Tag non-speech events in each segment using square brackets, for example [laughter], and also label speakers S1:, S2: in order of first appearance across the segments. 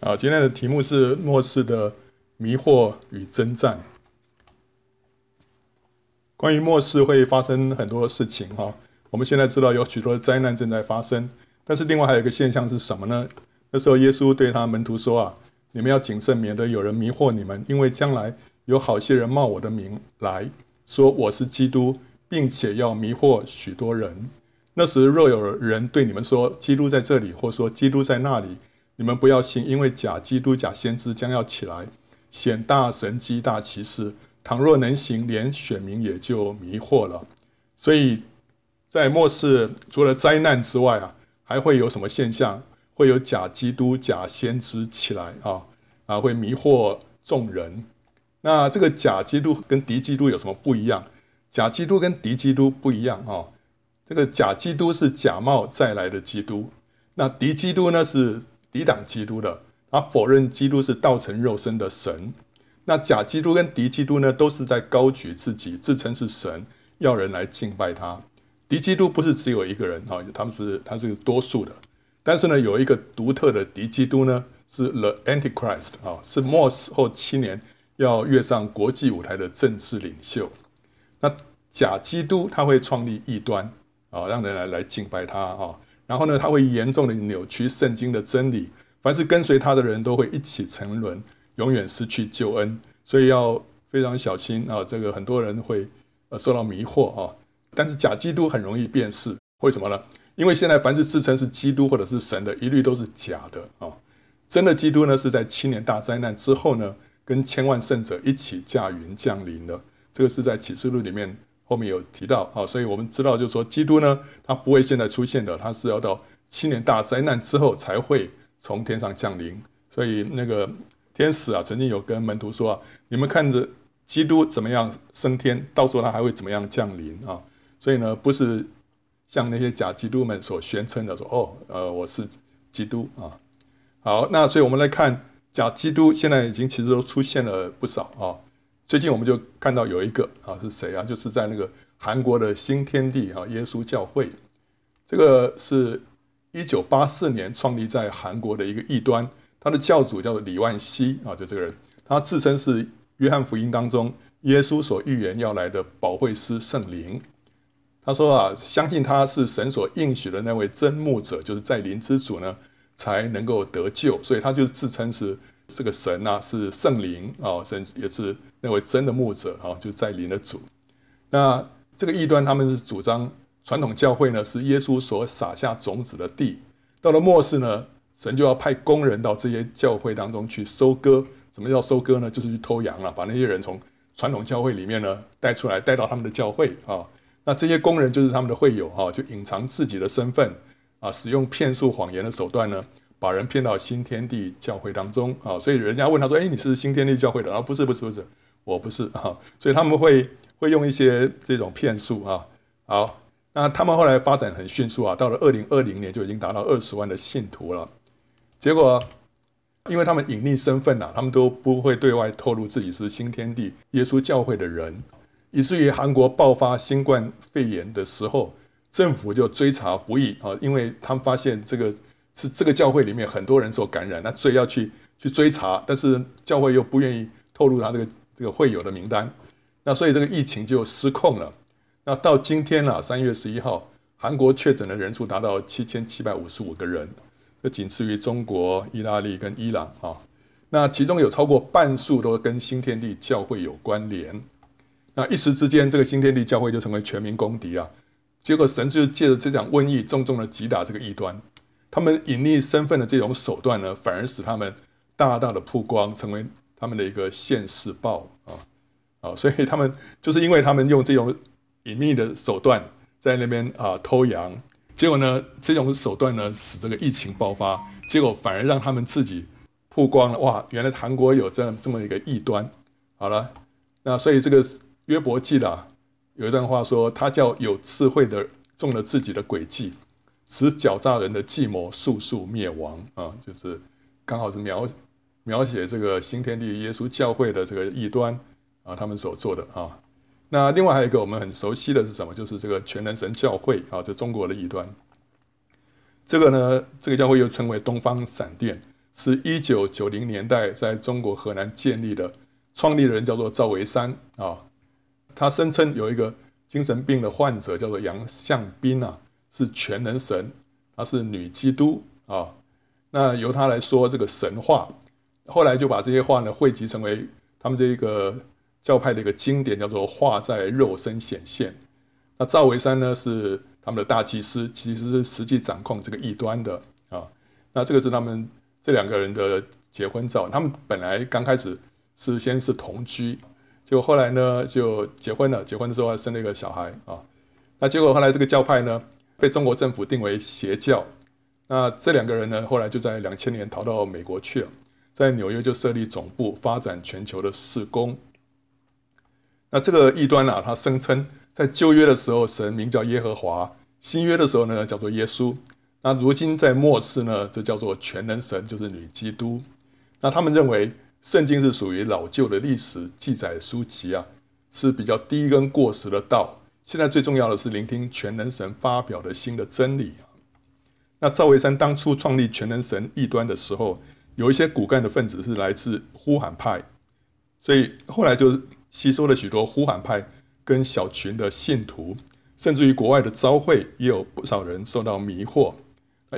S1: 啊，今天的题目是末世的迷惑与征战。关于末世会发生很多事情哈，我们现在知道有许多灾难正在发生，但是另外还有一个现象是什么呢？那时候耶稣对他门徒说啊，你们要谨慎，免得有人迷惑你们，因为将来有好些人冒我的名来说我是基督，并且要迷惑许多人。那时若有人对你们说基督在这里，或说基督在那里，你们不要信，因为假基督、假先知将要起来，显大神迹、大奇事。倘若能行，连选民也就迷惑了。所以在末世，除了灾难之外啊，还会有什么现象？会有假基督、假先知起来啊啊，会迷惑众人。那这个假基督跟敌基督有什么不一样？假基督跟敌基督不一样啊。这个假基督是假冒再来的基督，那敌基督呢是。抵挡基督的，他否认基督是道成肉身的神。那假基督跟敌基督呢，都是在高举自己，自称是神，要人来敬拜他。敌基督不是只有一个人啊，他们是他是多数的。但是呢，有一个独特的敌基督呢，是 The Antichrist 啊，是末世后七年要跃上国际舞台的政治领袖。那假基督他会创立异端啊，让人来来敬拜他啊。然后呢，他会严重的扭曲圣经的真理，凡是跟随他的人都会一起沉沦，永远失去救恩。所以要非常小心啊！这个很多人会呃受到迷惑啊。但是假基督很容易辨识，为什么呢？因为现在凡是自称是基督或者是神的，一律都是假的啊。真的基督呢，是在七年大灾难之后呢，跟千万圣者一起驾云降临的。这个是在启示录里面。后面有提到啊，所以我们知道，就是说，基督呢，他不会现在出现的，他是要到七年大灾难之后才会从天上降临。所以那个天使啊，曾经有跟门徒说啊，你们看着基督怎么样升天，到时候他还会怎么样降临啊？所以呢，不是像那些假基督们所宣称的说，哦，呃，我是基督啊。好，那所以我们来看假基督，现在已经其实都出现了不少啊。最近我们就看到有一个啊，是谁啊？就是在那个韩国的新天地啊，耶稣教会，这个是一九八四年创立在韩国的一个异端，他的教主叫做李万熙啊，就这个人，他自称是约翰福音当中耶稣所预言要来的保惠师圣灵。他说啊，相信他是神所应许的那位真牧者，就是在灵之主呢，才能够得救，所以他就自称是。这个神呐、啊、是圣灵啊，神也是那位真的牧者啊，就是在灵的主。那这个异端他们是主张传统教会呢是耶稣所撒下种子的地，到了末世呢，神就要派工人到这些教会当中去收割。什么叫收割呢？就是去偷羊了，把那些人从传统教会里面呢带出来，带到他们的教会啊。那这些工人就是他们的会友哈，就隐藏自己的身份啊，使用骗术谎言的手段呢。把人骗到新天地教会当中啊，所以人家问他说：“哎，你是新天地教会的？”啊，不是，不是，不是，我不是啊。所以他们会会用一些这种骗术啊。好，那他们后来发展很迅速啊，到了二零二零年就已经达到二十万的信徒了。结果，因为他们隐匿身份呐，他们都不会对外透露自己是新天地耶稣教会的人，以至于韩国爆发新冠肺炎的时候，政府就追查不易啊，因为他们发现这个。是这个教会里面很多人受感染，那所以要去去追查，但是教会又不愿意透露他这个这个会友的名单，那所以这个疫情就失控了。那到今天呢，三月十一号，韩国确诊的人数达到七千七百五十五个人，这仅次于中国、意大利跟伊朗啊。那其中有超过半数都跟新天地教会有关联。那一时之间，这个新天地教会就成为全民公敌啊。结果神就借着这场瘟疫，重重的击打这个异端。他们隐匿身份的这种手段呢，反而使他们大大的曝光，成为他们的一个现世报啊啊！所以他们就是因为他们用这种隐秘的手段在那边啊偷羊，结果呢，这种手段呢使这个疫情爆发，结果反而让他们自己曝光了。哇，原来韩国有这样这么一个异端。好了，那所以这个约伯记啦，有一段话说，他叫有智慧的中了自己的诡计。使狡诈人的计谋速速灭亡啊！就是刚好是描描写这个新天地耶稣教会的这个异端啊，他们所做的啊。那另外还有一个我们很熟悉的是什么？就是这个全能神教会啊，这中国的异端。这个呢，这个教会又称为东方闪电，是一九九零年代在中国河南建立的，创立人叫做赵维山啊。他声称有一个精神病的患者叫做杨向斌啊，是全能神，他是女基督啊。那由他来说这个神话，后来就把这些话呢汇集成为他们这一个教派的一个经典，叫做《化在肉身显现》。那赵维山呢是他们的大祭司，其实是实际掌控这个异端的啊。那这个是他们这两个人的结婚照。他们本来刚开始是先是同居，结果后来呢就结婚了。结婚的时候还生了一个小孩啊。那结果后来这个教派呢被中国政府定为邪教。那这两个人呢后来就在两千年逃到美国去了，在纽约就设立总部，发展全球的事工。那这个异端啊，他声称在旧约的时候神名叫耶和华，新约的时候呢叫做耶稣。那如今在末世呢，这叫做全能神，就是女基督。那他们认为圣经是属于老旧的历史记载书籍啊，是比较低跟过时的道。现在最重要的是聆听全能神发表的新的真理。那赵维山当初创立全能神异端的时候，有一些骨干的分子是来自呼喊派，所以后来就吸收了许多呼喊派跟小群的信徒，甚至于国外的召会也有不少人受到迷惑。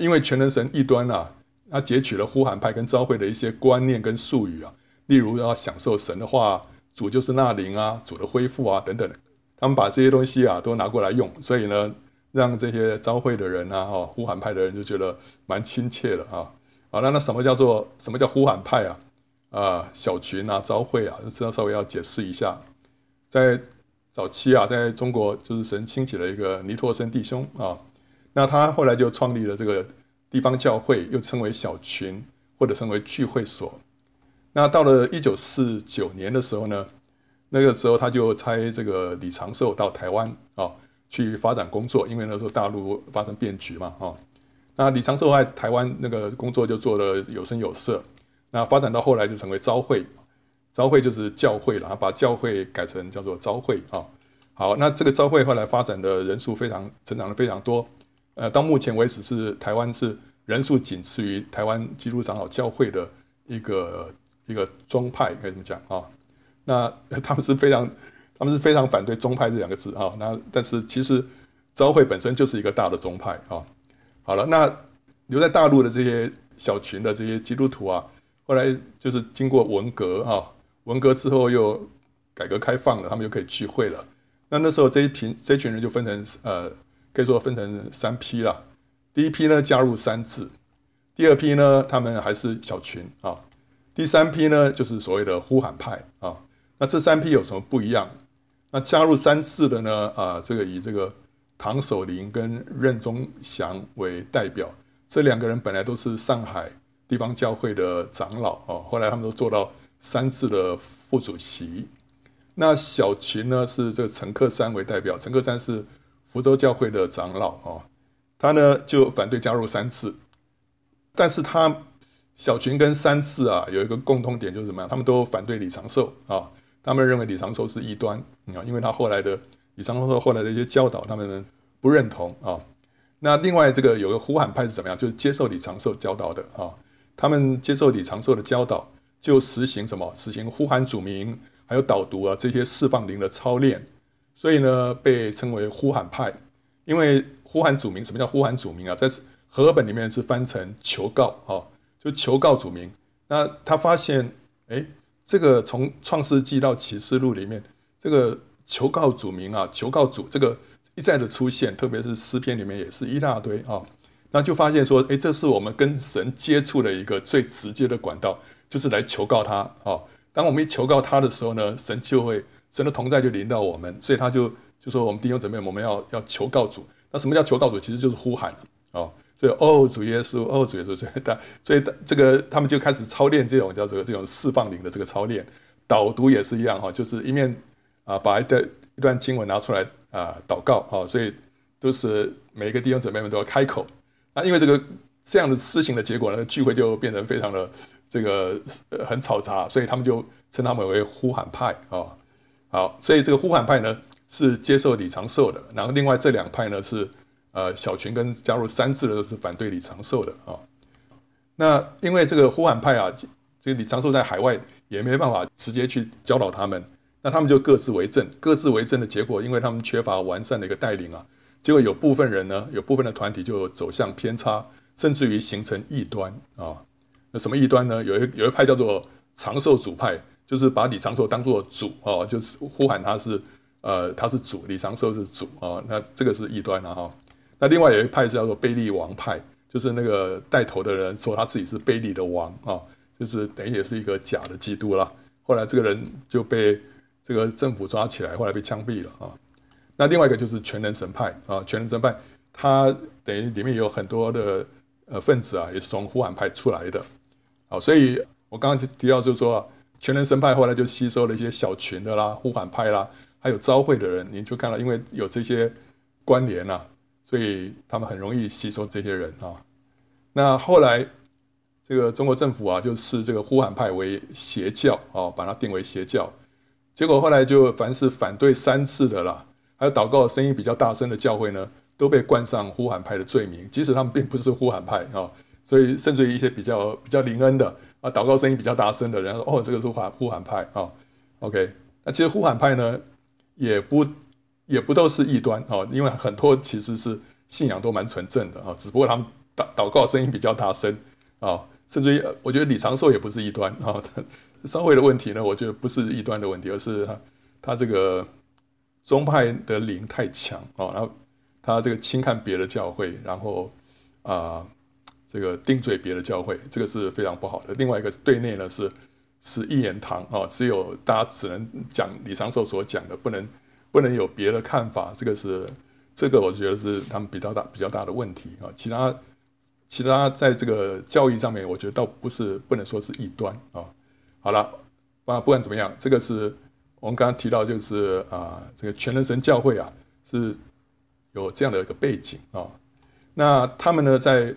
S1: 因为全能神异端啊，他截取了呼喊派跟召会的一些观念跟术语啊，例如要享受神的话，主就是那灵啊，主的恢复啊等等，他们把这些东西啊都拿过来用，所以呢，让这些召会的人啊，哈，呼喊派的人就觉得蛮亲切的啊。好，那那什么叫做什么叫呼喊派啊？啊，小群啊，召会啊，这要稍微要解释一下。在早期啊，在中国就是神兴起了一个尼托生弟兄啊。那他后来就创立了这个地方教会，又称为小群或者称为聚会所。那到了一九四九年的时候呢，那个时候他就差这个李长寿到台湾啊去发展工作，因为那时候大陆发生变局嘛啊。那李长寿在台湾那个工作就做得有声有色。那发展到后来就成为召会，召会就是教会了，把教会改成叫做召会啊。好，那这个召会后来发展的人数非常成长的非常多。呃，到目前为止是台湾是人数仅次于台湾基督长老教会的一个一个宗派，可以这么讲啊。那 [laughs] 他们是非常，他们是非常反对宗派这两个字啊。那但是其实召会本身就是一个大的宗派啊。好了，那留在大陆的这些小群的这些基督徒啊，后来就是经过文革啊，文革之后又改革开放了，他们又可以聚会了。那那时候这一群这群人就分成呃。可以说分成三批了，第一批呢加入三自，第二批呢他们还是小群啊，第三批呢就是所谓的呼喊派啊。那这三批有什么不一样？那加入三次的呢啊，这个以这个唐守林跟任忠祥为代表，这两个人本来都是上海地方教会的长老啊，后来他们都做到三次的副主席。那小群呢是这个陈克山为代表，陈克山是。福州教会的长老啊，他呢就反对加入三次，但是他小群跟三次啊有一个共通点就是什么样？他们都反对李长寿啊，他们认为李长寿是异端啊，因为他后来的李长寿后来的一些教导，他们不认同啊。那另外这个有个呼喊派是怎么样？就是接受李长寿教导的啊，他们接受李长寿的教导，就实行什么？实行呼喊主名，还有导读啊这些释放灵的操练。所以呢，被称为呼喊派，因为呼喊主名。什么叫呼喊主名啊？在和本里面是翻成求告，哈，就求告主名。那他发现，哎，这个从创世纪到启示录里面，这个求告主名啊，求告主这个一再的出现，特别是诗篇里面也是一大堆啊。那就发现说，哎，这是我们跟神接触的一个最直接的管道，就是来求告他啊。当我们一求告他的时候呢，神就会。神的同在就临到我们，所以他就就说我们弟兄姊妹，我们要要求告主。那什么叫求告主？其实就是呼喊啊。所以哦，主耶稣，哦，主耶稣，所以他 [laughs] 所以这个他们就开始操练这种叫做这种释放灵的这个操练。导读也是一样哈，就是一面啊把一段一段经文拿出来啊祷告啊，所以都是每一个弟兄姊妹们都要开口。那因为这个这样的事情的结果呢，聚会就变成非常的这个很吵杂，所以他们就称他们为呼喊派啊。好，所以这个呼喊派呢是接受李长寿的，然后另外这两派呢是呃小群跟加入三次的都是反对李长寿的啊。那因为这个呼喊派啊，这个李长寿在海外也没办法直接去教导他们，那他们就各自为政，各自为政的结果，因为他们缺乏完善的一个带领啊，结果有部分人呢，有部分的团体就走向偏差，甚至于形成异端啊。那什么异端呢？有一有一派叫做长寿主派，就是把李长寿当做主哦，就是呼喊他是呃他是主，李长寿是主啊。那这个是异端啊哈。那另外有一派是叫做贝利王派。就是那个带头的人说他自己是贝利的王啊，就是等于也是一个假的基督了。后来这个人就被这个政府抓起来，后来被枪毙了啊。那另外一个就是全能神派啊，全能神派他等于里面有很多的呃分子啊，也是从呼喊派出来的。好，所以我刚刚提到就是说，全能神派后来就吸收了一些小群的啦，呼喊派啦，还有召会的人，你就看到因为有这些关联啊。所以他们很容易吸收这些人啊。那后来这个中国政府啊，就视这个呼喊派为邪教啊，把它定为邪教。结果后来就凡是反对三次的啦，还有祷告声音比较大声的教会呢，都被冠上呼喊派的罪名，即使他们并不是呼喊派啊。所以甚至于一些比较比较灵恩的啊，祷告声音比较大声的人说：“哦，这个是呼喊呼喊派啊。” OK，那其实呼喊派呢，也不。也不都是异端啊，因为很多其实是信仰都蛮纯正的啊，只不过他们祷祷告声音比较大声啊，甚至于我觉得李长寿也不是异端啊，[laughs] 召会的问题呢，我觉得不是异端的问题，而是他他这个宗派的灵太强啊，然后他这个轻看别的教会，然后啊这个定罪别的教会，这个是非常不好的。另外一个对内呢是是一言堂啊，只有大家只能讲李长寿所讲的，不能。不能有别的看法，这个是这个，我觉得是他们比较大比较大的问题啊。其他其他在这个教育上面，我觉得倒不是不能说是异端啊。好了，啊，不管怎么样，这个是我们刚刚提到，就是啊，这个全能神教会啊是有这样的一个背景啊。那他们呢，在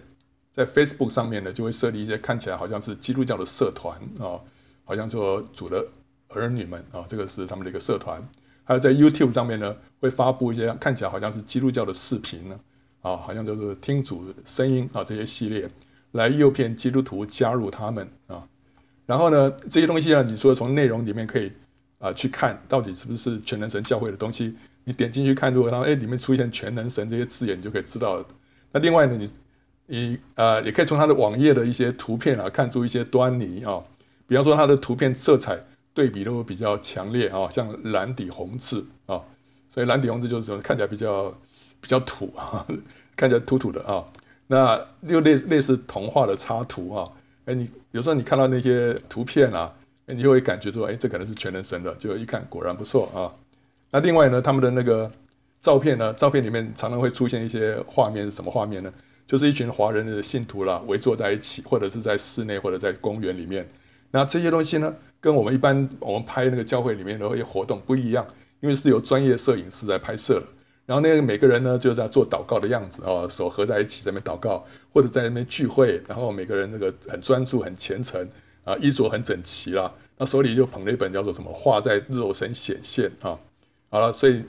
S1: 在 Facebook 上面呢，就会设立一些看起来好像是基督教的社团啊，好像说主的儿女们啊，这个是他们的一个社团。还有在 YouTube 上面呢，会发布一些看起来好像是基督教的视频呢，啊，好像就是听主声音啊这些系列，来诱骗基督徒加入他们啊。然后呢，这些东西呢，你说从内容里面可以啊去看到底是不是全能神教会的东西，你点进去看，如果他们哎里面出现全能神这些字眼，你就可以知道了。那另外呢，你你呃也可以从他的网页的一些图片啊看出一些端倪啊，比方说他的图片色彩。对比都比较强烈啊，像蓝底红字啊，所以蓝底红字就是说看起来比较比较土啊，看起来土土的啊。那又类类似童话的插图啊，哎，你有时候你看到那些图片啊，你就会感觉说，哎，这可能是全能神的，就一看果然不错啊。那另外呢，他们的那个照片呢，照片里面常常会出现一些画面，是什么画面呢？就是一群华人的信徒啦，围坐在一起，或者是在室内，或者在公园里面。那这些东西呢，跟我们一般我们拍那个教会里面的一些活动不一样，因为是由专业摄影师来拍摄的。然后那个每个人呢，就是在做祷告的样子啊，手合在一起在那边祷告，或者在那边聚会。然后每个人那个很专注、很虔诚啊，衣着很整齐啦。那手里就捧了一本叫做什么《画在肉身显现》啊。好了，所以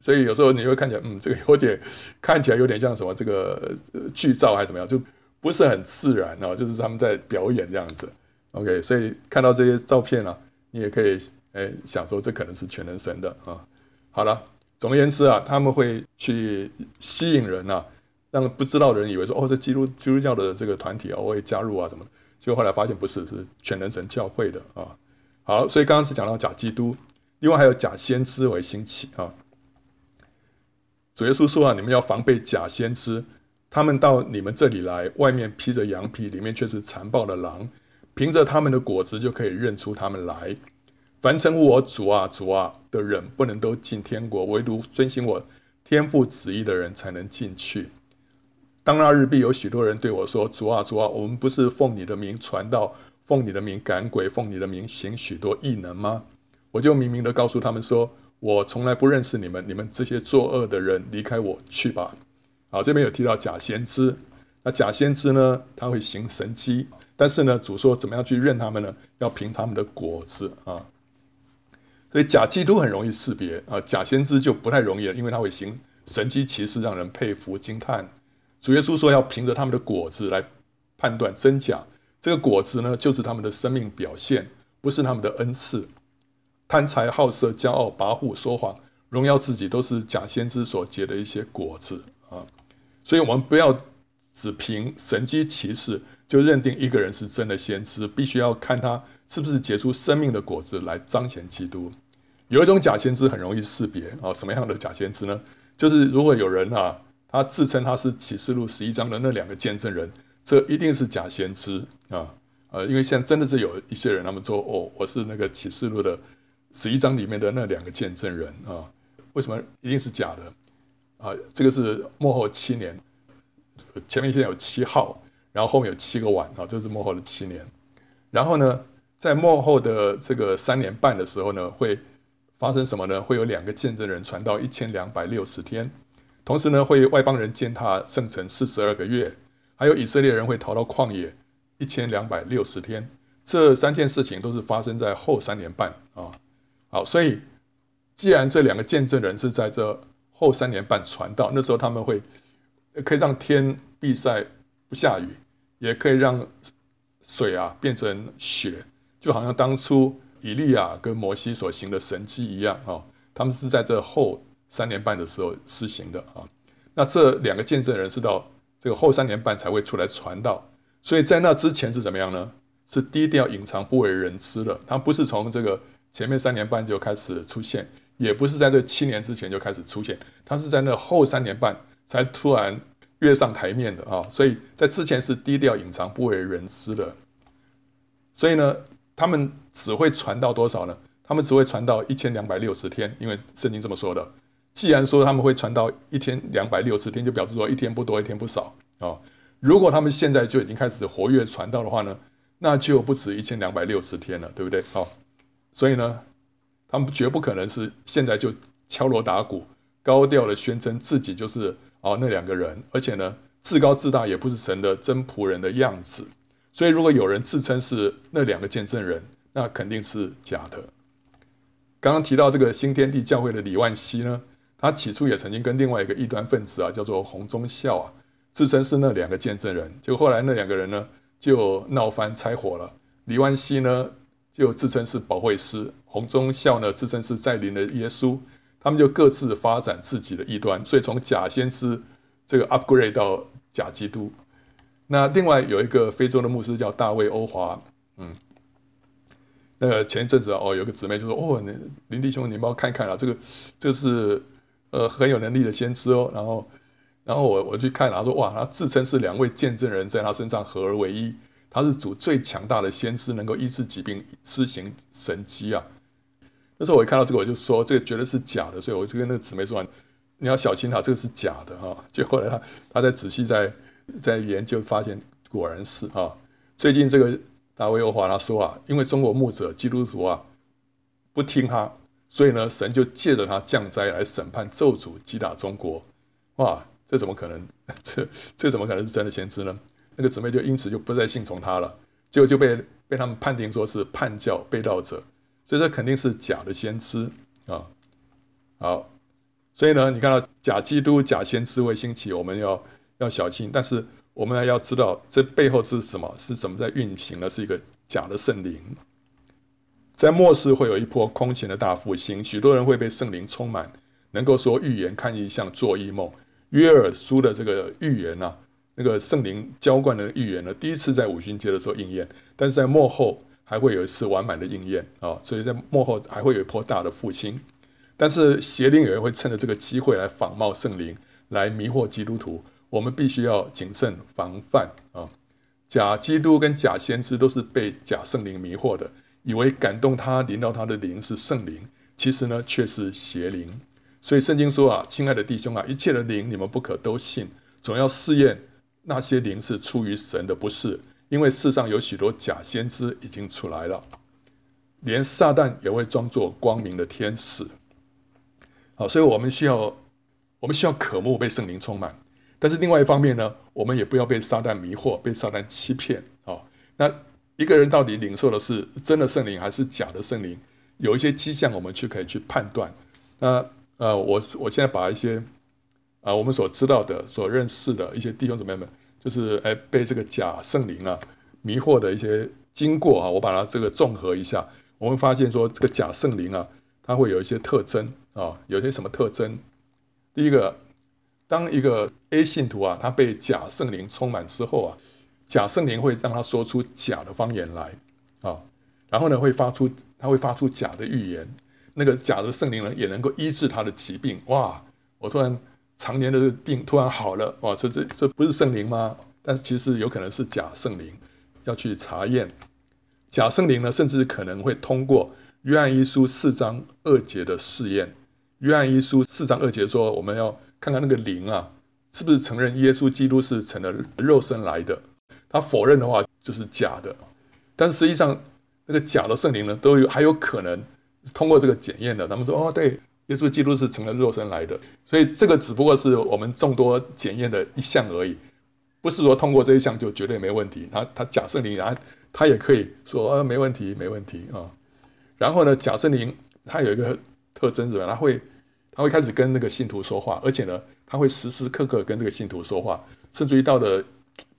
S1: 所以有时候你会看起来，嗯，这个有点看起来有点像什么这个剧照还是怎么样，就不是很自然啊，就是他们在表演这样子。OK，所以看到这些照片啊，你也可以诶想说这可能是全能神的啊。好了，总而言之啊，他们会去吸引人啊，让不知道的人以为说哦，这基督基督教的这个团体啊，我会加入啊什么，结果后来发现不是，是全能神教会的啊。好，所以刚刚是讲到假基督，另外还有假先知为兴起啊。主耶稣说啊，你们要防备假先知，他们到你们这里来，外面披着羊皮，里面却是残暴的狼。凭着他们的果子就可以认出他们来。凡称呼我主啊主啊的人，不能都进天国，唯独遵行我天父旨意的人才能进去。当那日必有许多人对我说：主啊主啊，我们不是奉你的名传道，奉你的名赶鬼，奉你的名行许多异能吗？我就明明的告诉他们说：我从来不认识你们，你们这些作恶的人，离开我去吧。好，这边有提到假先知，那假先知呢，他会行神迹。但是呢，主说怎么样去认他们呢？要凭他们的果子啊。所以假基督很容易识别啊，假先知就不太容易了，因为他会行神迹奇事，让人佩服惊叹。主耶稣说要凭着他们的果子来判断真假。这个果子呢，就是他们的生命表现，不是他们的恩赐。贪财好色、骄傲、跋扈、说谎、荣耀自己，都是假先知所结的一些果子啊。所以，我们不要只凭神迹奇事就认定一个人是真的先知，必须要看他是不是结出生命的果子来彰显基督。有一种假先知很容易识别啊，什么样的假先知呢？就是如果有人啊，他自称他是启示录十一章的那两个见证人，这一定是假先知啊。呃，因为现在真的是有一些人，他们说哦，我是那个启示录的十一章里面的那两个见证人啊。为什么一定是假的啊？这个是末后七年，前面现在有七号，然后后面有七个碗啊，这是幕后的七年。然后呢，在幕后的这个三年半的时候呢，会发生什么呢？会有两个见证人传到一千两百六十天，同时呢，会外邦人践踏圣城四十二个月，还有以色列人会逃到旷野一千两百六十天。这三件事情都是发生在后三年半啊。好，所以。既然这两个见证人是在这后三年半传道，那时候他们会可以让天闭塞不下雨，也可以让水啊变成血，就好像当初以利亚跟摩西所行的神迹一样啊。他们是在这后三年半的时候施行的啊。那这两个见证人是到这个后三年半才会出来传道，所以在那之前是怎么样呢？是低调隐藏、不为人知的。他不是从这个前面三年半就开始出现。也不是在这七年之前就开始出现，他是在那后三年半才突然跃上台面的啊，所以在之前是低调隐藏、不为人知的。所以呢，他们只会传到多少呢？他们只会传到一千两百六十天，因为圣经这么说的。既然说他们会传到一天两百六十天，就表示说一天不多，一天不少啊。如果他们现在就已经开始活跃传道的话呢，那就不止一千两百六十天了，对不对？好，所以呢。他们绝不可能是现在就敲锣打鼓、高调的宣称自己就是哦那两个人，而且呢自高自大，也不是神的真仆人的样子。所以，如果有人自称是那两个见证人，那肯定是假的。刚刚提到这个新天地教会的李万熙呢，他起初也曾经跟另外一个异端分子啊，叫做洪宗孝啊，自称是那两个见证人。结果后来那两个人呢就闹翻拆伙了。李万熙呢，就自称是保惠师，洪宗孝呢自称是在临的耶稣，他们就各自发展自己的异端，所以从假先知这个 upgrade 到假基督。那另外有一个非洲的牧师叫大卫欧华，嗯，那个前一阵子哦，有个姊妹就说哦，林弟兄，你帮我看看啊，这个这是呃很有能力的先知哦。然后然后我我去看了，他说哇，他自称是两位见证人在他身上合而为一。他是主最强大的先知，能够医治疾病、施行神迹啊！那时候我一看到这个，我就说这个绝对是假的，所以我就跟那个姊妹说：“你要小心他，这个是假的哈。”结果后来他他在仔细在在研究，发现果然是啊。最近这个大卫欧华他说啊，因为中国牧者基督徒啊不听他，所以呢，神就借着他降灾来审判咒诅击打中国。哇，这怎么可能？[laughs] 这这怎么可能是真的先知呢？那个姊妹就因此就不再信从他了，结果就被被他们判定说是叛教背道者，所以这肯定是假的先知啊。好，所以呢，你看到假基督、假先知会兴起，我们要要小心。但是我们还要知道，这背后是什么？是什么在运行的？是一个假的圣灵。在末世会有一波空前的大复兴，许多人会被圣灵充满，能够说预言、看异象、做异梦。约珥书的这个预言啊。那个圣灵浇灌的预言呢，第一次在五旬节的时候应验，但是在末后还会有一次完满的应验啊，所以在幕后还会有一波大的复兴。但是邪灵有人会趁着这个机会来仿冒圣灵，来迷惑基督徒，我们必须要谨慎防范啊！假基督跟假先知都是被假圣灵迷惑的，以为感动他、临到他的灵是圣灵，其实呢却是邪灵。所以圣经说啊，亲爱的弟兄啊，一切的灵你们不可都信，总要试验。那些灵是出于神的，不是，因为世上有许多假先知已经出来了，连撒旦也会装作光明的天使。好，所以我们需要，我们需要渴慕被圣灵充满，但是另外一方面呢，我们也不要被撒旦迷惑，被撒旦欺骗。好，那一个人到底领受的是真的圣灵还是假的圣灵？有一些迹象，我们去可以去判断。那呃，我我现在把一些。啊，我们所知道的、所认识的一些弟兄姊妹们，就是哎，被这个假圣灵啊，迷惑的一些经过啊，我把它这个综合一下，我们发现说这个假圣灵啊，它会有一些特征啊，有些什么特征？第一个，当一个 A 信徒啊，他被假圣灵充满之后啊，假圣灵会让他说出假的方言来啊，然后呢，会发出他会发出假的预言，那个假的圣灵呢，也能够医治他的疾病。哇，我突然常年的病突然好了，哇，这这这不是圣灵吗？但是其实有可能是假圣灵。要去查验假圣灵呢，甚至可能会通过约翰一书四章二节的试验。约翰一书四章二节说，我们要看看那个灵啊，是不是承认耶稣基督是成了肉身来的。他否认的话，就是假的。但实际上，那个假的圣灵呢，都有还有可能通过这个检验的。他们说，哦，对，耶稣基督是成了肉身来的。所以这个只不过是我们众多检验的一项而已。不是说通过这一项就绝对没问题，他他假圣灵啊，他也可以说啊没问题没问题啊。然后呢，假圣灵他有一个特征是吧？他会他会开始跟那个信徒说话，而且呢，他会时时刻刻跟这个信徒说话，甚至于到了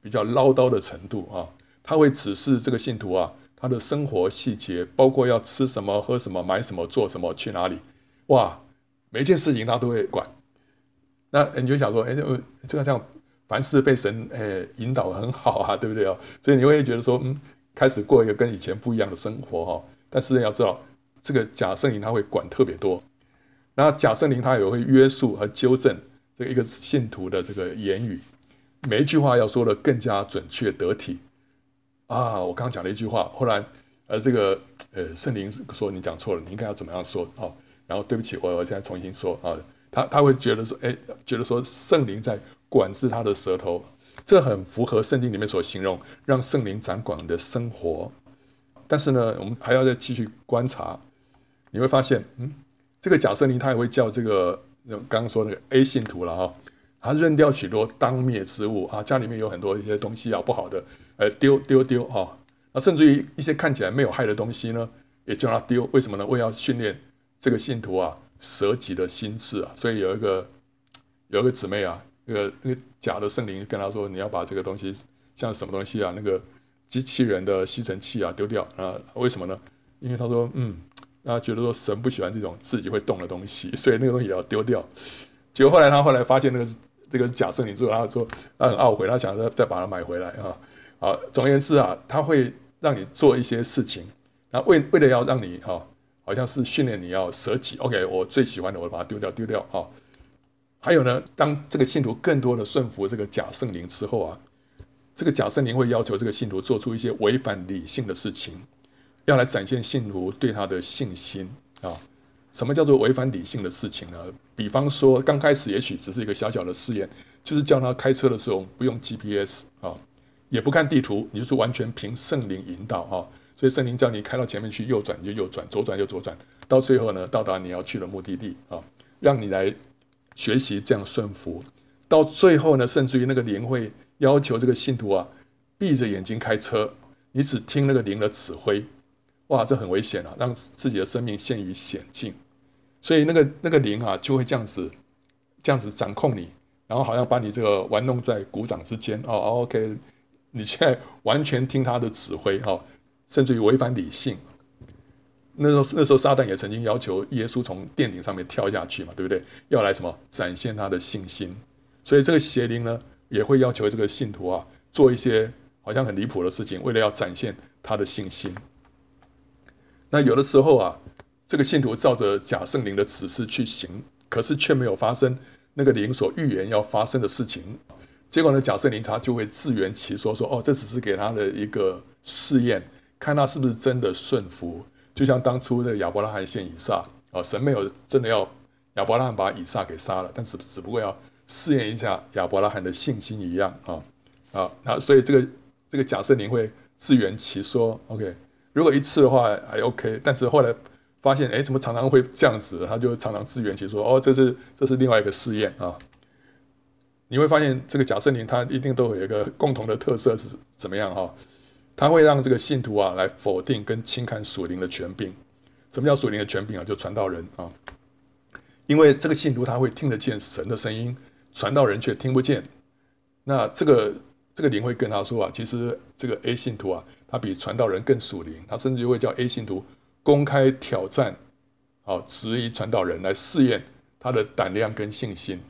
S1: 比较唠叨的程度啊，他会指示这个信徒啊，他的生活细节，包括要吃什么、喝什么、买什么、做什么、去哪里，哇，每一件事情他都会管。那你就想说，哎，这个这样。凡事被神诶引导很好啊，[laughs] 对不对哦？所以你会觉得说，嗯，开始过一个跟以前不一样的生活哈。但是要知道，这个假圣灵他会管特别多，然后假圣灵他也会约束和纠正这一个信徒的这个言语，每一句话要说的更加准确得体啊。我刚刚讲了一句话，后来呃这个呃圣灵说你讲错了，你应该要怎么样说哦？然后对不起，我我现在重新说啊。他他会觉得说，哎，觉得说圣灵在。管制他的舌头，这很符合圣经里面所形容让圣灵掌管的生活。但是呢，我们还要再继续观察，你会发现，嗯，这个假圣灵他也会叫这个刚刚说那个 A 信徒了哈，他扔掉许多当灭之物啊，家里面有很多一些东西啊不好的，呃，丢丢丢哈，那甚至于一些看起来没有害的东西呢，也叫他丢。为什么呢？为要训练这个信徒啊舍己的心智啊。所以有一个有一个姊妹啊。那个那个假的圣灵跟他说：“你要把这个东西，像什么东西啊？那个机器人的吸尘器啊，丢掉啊？为什么呢？因为他说，嗯，他觉得说神不喜欢这种自己会动的东西，所以那个东西也要丢掉。结果后来他后来发现那个这个假圣灵之后，他说他很懊悔，他想再再把它买回来啊。啊，总而言之啊，他会让你做一些事情，那为为了要让你哈，好像是训练你要舍己。OK，我最喜欢的，我把它丢掉，丢掉啊。”还有呢，当这个信徒更多的顺服这个假圣灵之后啊，这个假圣灵会要求这个信徒做出一些违反理性的事情，要来展现信徒对他的信心啊。什么叫做违反理性的事情呢？比方说，刚开始也许只是一个小小的试验，就是叫他开车的时候不用 GPS 啊，也不看地图，你就是完全凭圣灵引导啊。所以圣灵叫你开到前面去，右转就右转，左转就左转，到最后呢，到达你要去的目的地啊，让你来。学习这样顺服，到最后呢，甚至于那个灵会要求这个信徒啊，闭着眼睛开车，你只听那个灵的指挥，哇，这很危险啊，让自己的生命陷于险境。所以那个那个灵啊，就会这样子，这样子掌控你，然后好像把你这个玩弄在股掌之间哦。OK，你现在完全听他的指挥哦，甚至于违反理性。那时候，那时候撒旦也曾经要求耶稣从殿顶上面跳下去嘛，对不对？要来什么展现他的信心？所以这个邪灵呢，也会要求这个信徒啊，做一些好像很离谱的事情，为了要展现他的信心。那有的时候啊，这个信徒照着假圣灵的指示去行，可是却没有发生那个灵所预言要发生的事情。结果呢，假圣灵他就会自圆其说，说：“哦，这只是给他的一个试验，看他是不是真的顺服。”就像当初的亚伯拉罕献以撒啊，神没有真的要亚伯拉罕把以撒给杀了，但是只不过要试验一下亚伯拉罕的信心一样啊啊，那所以这个这个假设你会自圆其说，OK，如果一次的话还 OK，但是后来发现哎，怎么常常会这样子，他就常常自圆其说，哦，这是这是另外一个试验啊。你会发现这个假圣灵它一定都有一个共同的特色是怎么样哈？他会让这个信徒啊来否定跟轻看属灵的权柄。什么叫属灵的权柄啊？就传道人啊，因为这个信徒他会听得见神的声音，传道人却听不见。那这个这个灵会跟他说啊，其实这个 A 信徒啊，他比传道人更属灵，他甚至会叫 A 信徒公开挑战，啊，质疑传道人来试验他的胆量跟信心，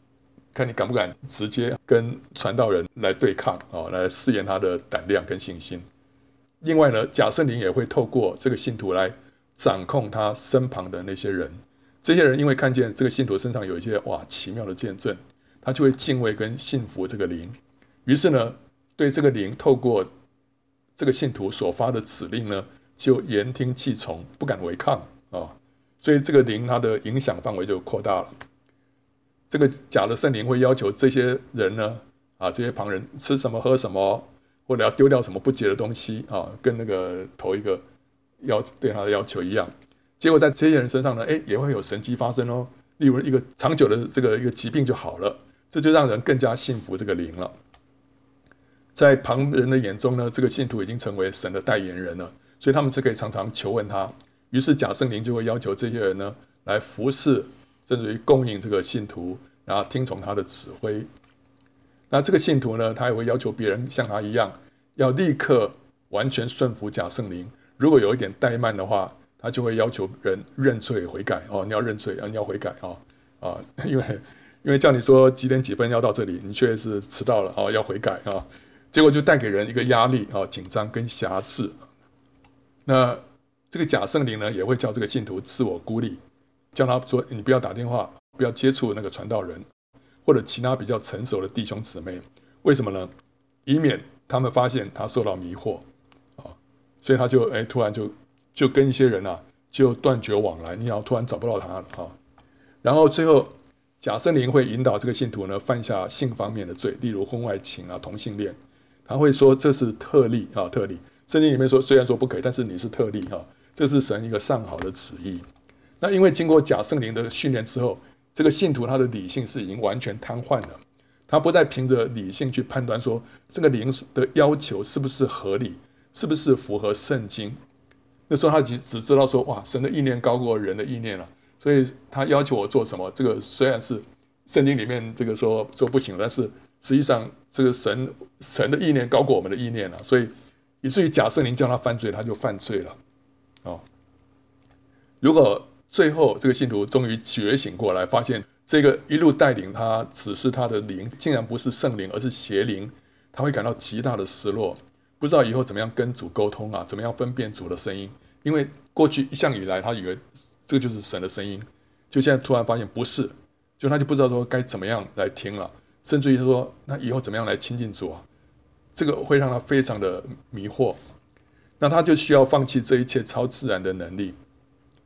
S1: 看你敢不敢直接跟传道人来对抗啊，来试验他的胆量跟信心。另外呢，假圣灵也会透过这个信徒来掌控他身旁的那些人，这些人因为看见这个信徒身上有一些哇奇妙的见证，他就会敬畏跟信服这个灵，于是呢。对这个灵，透过这个信徒所发的指令呢，就言听计从，不敢违抗啊。所以这个灵它的影响范围就扩大了。这个假的圣灵会要求这些人呢，啊，这些旁人吃什么喝什么，或者要丢掉什么不洁的东西啊，跟那个头一个要对他的要求一样。结果在这些人身上呢，哎，也会有神迹发生哦。例如一个长久的这个一个疾病就好了，这就让人更加信服这个灵了。在旁人的眼中呢，这个信徒已经成为神的代言人了，所以他们才可以常常求问他。于是假圣灵就会要求这些人呢来服侍，甚至于供应这个信徒，然后听从他的指挥。那这个信徒呢，他也会要求别人像他一样，要立刻完全顺服假圣灵。如果有一点怠慢的话，他就会要求人认罪悔改哦，你要认罪啊，你要悔改啊啊，因为因为叫你说几点几分要到这里，你却是迟到了哦，要悔改啊。结果就带给人一个压力啊，紧张跟瑕疵。那这个假圣灵呢，也会叫这个信徒自我孤立，叫他说：“你不要打电话，不要接触那个传道人，或者其他比较成熟的弟兄姊妹。为什么呢？以免他们发现他受到迷惑啊。所以他就哎，突然就就跟一些人啊，就断绝往来。你要突然找不到他了啊。然后最后，假圣灵会引导这个信徒呢，犯下性方面的罪，例如婚外情啊、同性恋。他会说这是特例啊，特例。圣经里面说，虽然说不可以，但是你是特例哈，这是神一个上好的旨意。那因为经过假圣灵的训练之后，这个信徒他的理性是已经完全瘫痪了，他不再凭着理性去判断说这个灵的要求是不是合理，是不是符合圣经。那时候他只只知道说，哇，神的意念高过人的意念了，所以他要求我做什么，这个虽然是圣经里面这个说说不行，但是。实际上，这个神神的意念高过我们的意念了，所以以至于假圣灵叫他犯罪，他就犯罪了。哦，如果最后这个信徒终于觉醒过来，发现这个一路带领他指示他的灵，竟然不是圣灵，而是邪灵，他会感到极大的失落，不知道以后怎么样跟主沟通啊，怎么样分辨主的声音，因为过去一向以来他以为这个就是神的声音，就现在突然发现不是，就他就不知道说该怎么样来听了。甚至于他说：“那以后怎么样来亲近主啊？这个会让他非常的迷惑。那他就需要放弃这一切超自然的能力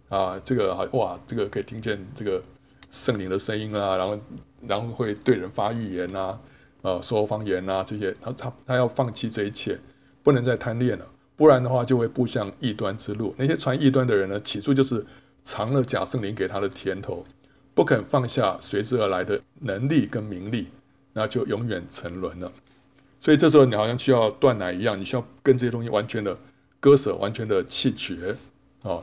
S1: 啊！这个好，哇，这个可以听见这个圣灵的声音啊，然后然后会对人发预言啊，呃，说方言啊这些。他他他要放弃这一切，不能再贪恋了，不然的话就会步向异端之路。那些传异端的人呢，起初就是尝了假圣灵给他的甜头，不肯放下随之而来的能力跟名利。”那就永远沉沦了，所以这时候你好像需要断奶一样，你需要跟这些东西完全的割舍，完全的弃绝啊，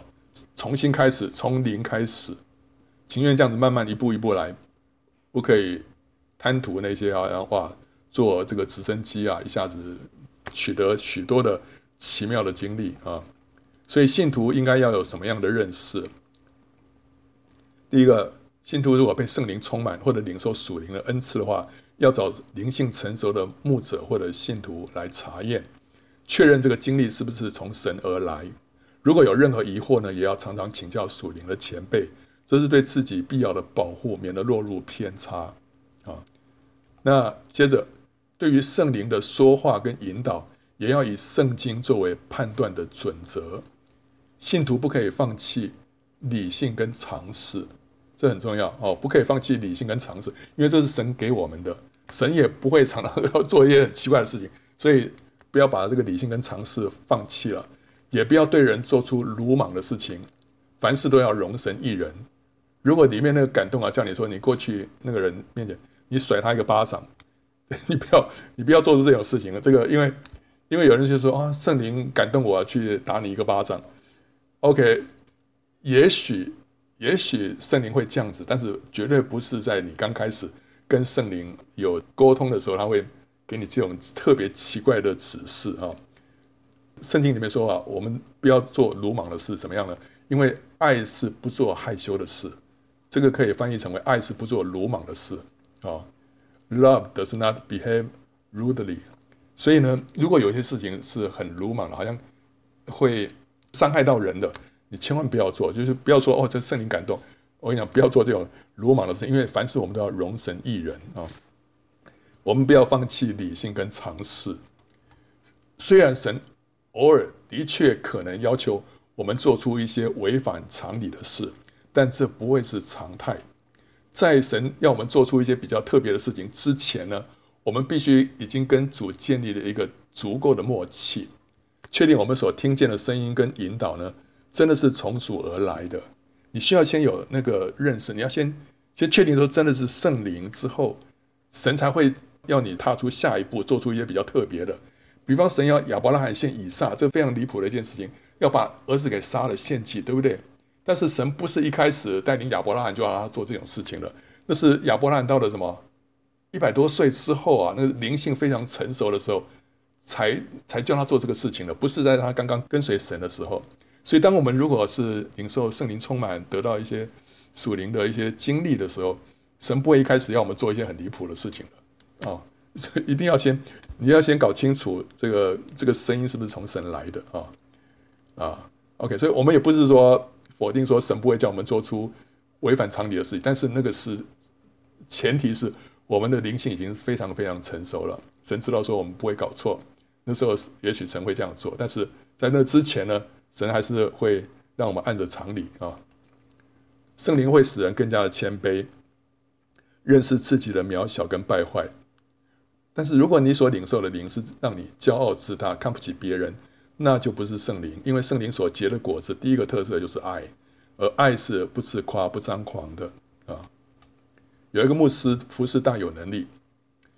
S1: 重新开始，从零开始，情愿这样子慢慢一步一步来，不可以贪图那些好像哇，坐这个直升机啊，一下子取得许多的奇妙的经历啊，所以信徒应该要有什么样的认识？第一个，信徒如果被圣灵充满或者领受属灵的恩赐的话。要找灵性成熟的牧者或者信徒来查验，确认这个经历是不是从神而来。如果有任何疑惑呢，也要常常请教属灵的前辈，这是对自己必要的保护，免得落入偏差啊。那接着，对于圣灵的说话跟引导，也要以圣经作为判断的准则。信徒不可以放弃理性跟常识。这很重要哦，不可以放弃理性跟常识，因为这是神给我们的，神也不会常常要做一些很奇怪的事情，所以不要把这个理性跟常识放弃了，也不要对人做出鲁莽的事情，凡事都要容神一人。如果里面那个感动啊，叫你说你过去那个人面前，你甩他一个巴掌，[laughs] 你不要你不要做出这种事情了。这个因为因为有人就说啊，圣灵感动我去打你一个巴掌，OK，也许。也许圣灵会这样子，但是绝对不是在你刚开始跟圣灵有沟通的时候，他会给你这种特别奇怪的指示啊。圣经里面说啊，我们不要做鲁莽的事，怎么样呢？因为爱是不做害羞的事，这个可以翻译成为爱是不做鲁莽的事啊。Love does not behave rudely。所以呢，如果有些事情是很鲁莽的，好像会伤害到人的，你千万不要做。就是不要说哦，这圣灵感动，我跟你讲，不要做这种鲁莽的事，因为凡事我们都要容神益人啊。我们不要放弃理性跟常识。虽然神偶尔的确可能要求我们做出一些违反常理的事，但这不会是常态。在神要我们做出一些比较特别的事情之前呢，我们必须已经跟主建立了一个足够的默契，确定我们所听见的声音跟引导呢，真的是从主而来的。你需要先有那个认识，你要先先确定说真的是圣灵之后，神才会要你踏出下一步，做出一些比较特别的。比方神要亚伯拉罕献以撒，这非常离谱的一件事情，要把儿子给杀了献祭，对不对？但是神不是一开始带领亚伯拉罕就要他做这种事情了，那是亚伯拉罕到了什么？一百多岁之后啊，那个灵性非常成熟的时候，才才叫他做这个事情的，不是在他刚刚跟随神的时候。所以，当我们如果是领受圣灵充满，得到一些属灵的一些经历的时候，神不会一开始要我们做一些很离谱的事情的啊。所以一定要先，你要先搞清楚这个这个声音是不是从神来的啊啊。OK，所以我们也不是说否定说神不会叫我们做出违反常理的事情，但是那个是前提是。我们的灵性已经非常非常成熟了，神知道说我们不会搞错，那时候也许神会这样做，但是在那之前呢，神还是会让我们按着常理啊。圣灵会使人更加的谦卑，认识自己的渺小跟败坏。但是如果你所领受的灵是让你骄傲自大、看不起别人，那就不是圣灵，因为圣灵所结的果子，第一个特色就是爱，而爱是不自夸、不张狂的啊。有一个牧师服侍大有能力，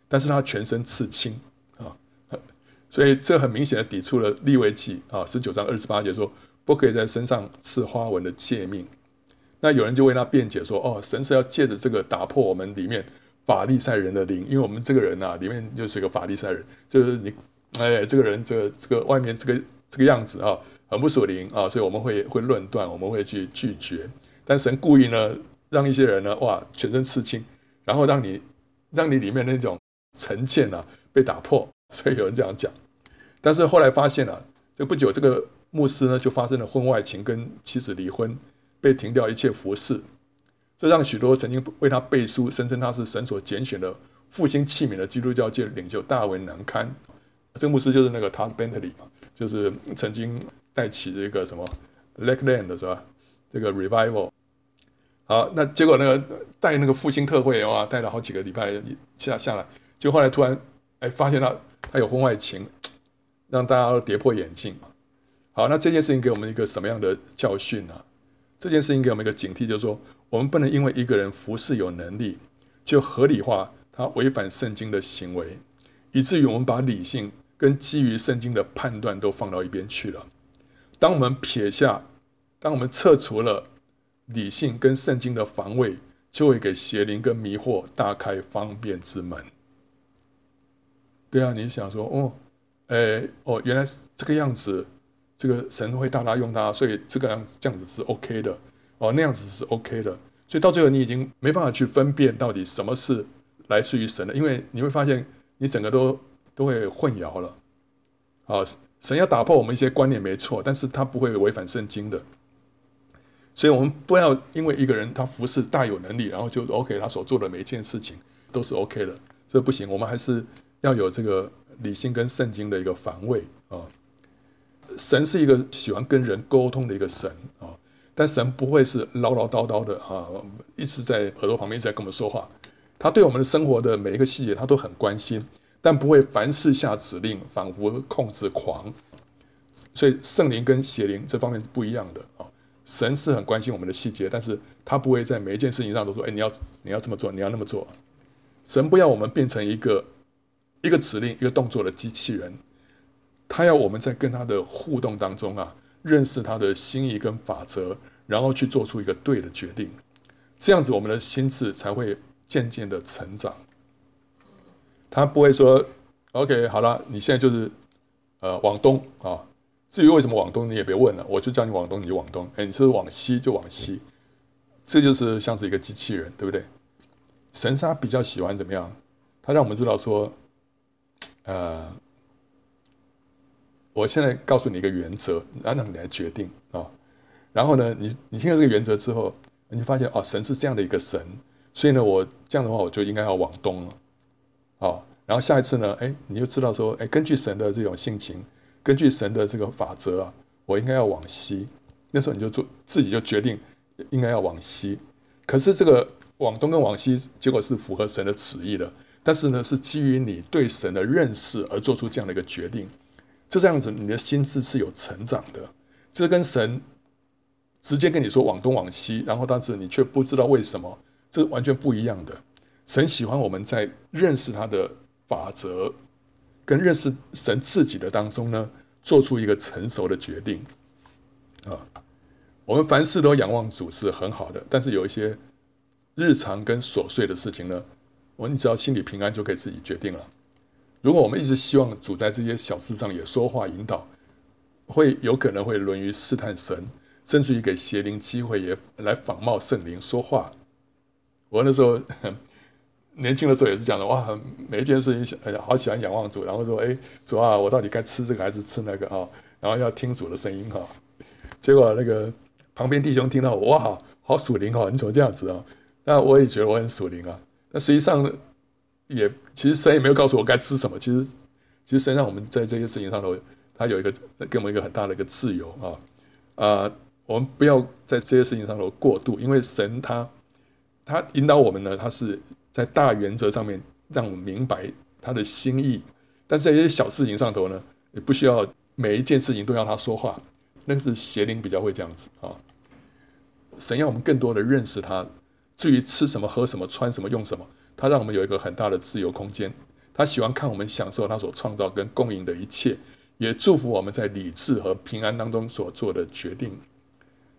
S1: 但是他全身刺青啊，所以这很明显的抵触了利未记啊十九章二十八节说不可以在身上刺花纹的诫命。那有人就为他辩解说，哦，神是要借着这个打破我们里面法利赛人的灵，因为我们这个人啊里面就是一个法利赛人，就是你哎这个人这个这个外面这个这个样子啊很不属灵啊，所以我们会会论断，我们会去拒绝，但神故意呢。让一些人呢，哇，全身刺青，然后让你，让你里面那种成见啊被打破，所以有人这样讲。但是后来发现啊，这不久这个牧师呢就发生了婚外情，跟妻子离婚，被停掉一切服事。这让许多曾经为他背书、声称他是神所拣选的复兴器皿的基督教界领袖大为难堪。这个牧师就是那个 Todd Bentley 嘛，就是曾经带起这个什么 Lakeland 是吧？这个 Revival。好，那结果那个带那个复兴特会哇，带了好几个礼拜下下来，就后来突然哎发现他他有婚外情，让大家都跌破眼镜。好，那这件事情给我们一个什么样的教训呢？这件事情给我们一个警惕，就是说我们不能因为一个人服侍有能力，就合理化他违反圣经的行为，以至于我们把理性跟基于圣经的判断都放到一边去了。当我们撇下，当我们撤除了。理性跟圣经的防卫，就会给邪灵跟迷惑大开方便之门。对啊，你想说哦，哎哦，原来这个样子，这个神会大大用它，所以这个样子这样子是 OK 的哦，那样子是 OK 的。所以到最后，你已经没办法去分辨到底什么是来自于神的，因为你会发现你整个都都会混淆了。啊，神要打破我们一些观念没错，但是他不会违反圣经的。所以，我们不要因为一个人他服侍大有能力，然后就 OK，他所做的每一件事情都是 OK 的，这不行。我们还是要有这个理性跟圣经的一个防卫啊。神是一个喜欢跟人沟通的一个神啊，但神不会是唠唠叨叨的啊，一直在耳朵旁边一直在跟我们说话。他对我们的生活的每一个细节，他都很关心，但不会凡事下指令，仿佛控制狂。所以，圣灵跟邪灵这方面是不一样的啊。神是很关心我们的细节，但是他不会在每一件事情上都说：“哎，你要你要这么做，你要那么做。”神不要我们变成一个一个指令、一个动作的机器人，他要我们在跟他的互动当中啊，认识他的心意跟法则，然后去做出一个对的决定。这样子，我们的心智才会渐渐的成长。他不会说 OK，好了，你现在就是呃往东啊。至于为什么往东，你也别问了，我就叫你往东，你就往东。哎，你是往西就往西，这就是像是一个机器人，对不对？神他比较喜欢怎么样？他让我们知道说，呃，我现在告诉你一个原则，然后你来决定啊。然后呢，你你听了这个原则之后，你就发现哦，神是这样的一个神，所以呢，我这样的话，我就应该要往东了。好，然后下一次呢，哎，你就知道说，哎，根据神的这种性情。根据神的这个法则啊，我应该要往西。那时候你就做自己就决定应该要往西。可是这个往东跟往西，结果是符合神的旨意的。但是呢，是基于你对神的认识而做出这样的一个决定。就这样子，你的心智是有成长的。这跟神直接跟你说往东往西，然后但是你却不知道为什么，这完全不一样的。神喜欢我们在认识他的法则。跟认识神自己的当中呢，做出一个成熟的决定啊。我们凡事都仰望主是很好的，但是有一些日常跟琐碎的事情呢，我们只要心里平安就可以自己决定了。如果我们一直希望主在这些小事上也说话引导，会有可能会沦于试探神，甚至于给邪灵机会也来仿冒圣灵说话。我那时候。[laughs] 年轻的时候也是讲的哇，每一件事情哎呀，好喜欢仰望主，然后说哎，主啊，我到底该吃这个还是吃那个啊？然后要听主的声音哈。结果那个旁边弟兄听到哇，好属灵哦，你怎么这样子啊？那我也觉得我很属灵啊。那实际上也其实神也没有告诉我该吃什么。其实其实神让我们在这些事情上头，他有一个给我们一个很大的一个自由啊啊，我们不要在这些事情上头过度，因为神他他引导我们呢，他是。在大原则上面，让我们明白他的心意，但是在一些小事情上头呢，也不需要每一件事情都要他说话，那个是邪灵比较会这样子啊。神要我们更多的认识他，至于吃什么、喝什么、穿什么、用什么，他让我们有一个很大的自由空间。他喜欢看我们享受他所创造跟供应的一切，也祝福我们在理智和平安当中所做的决定。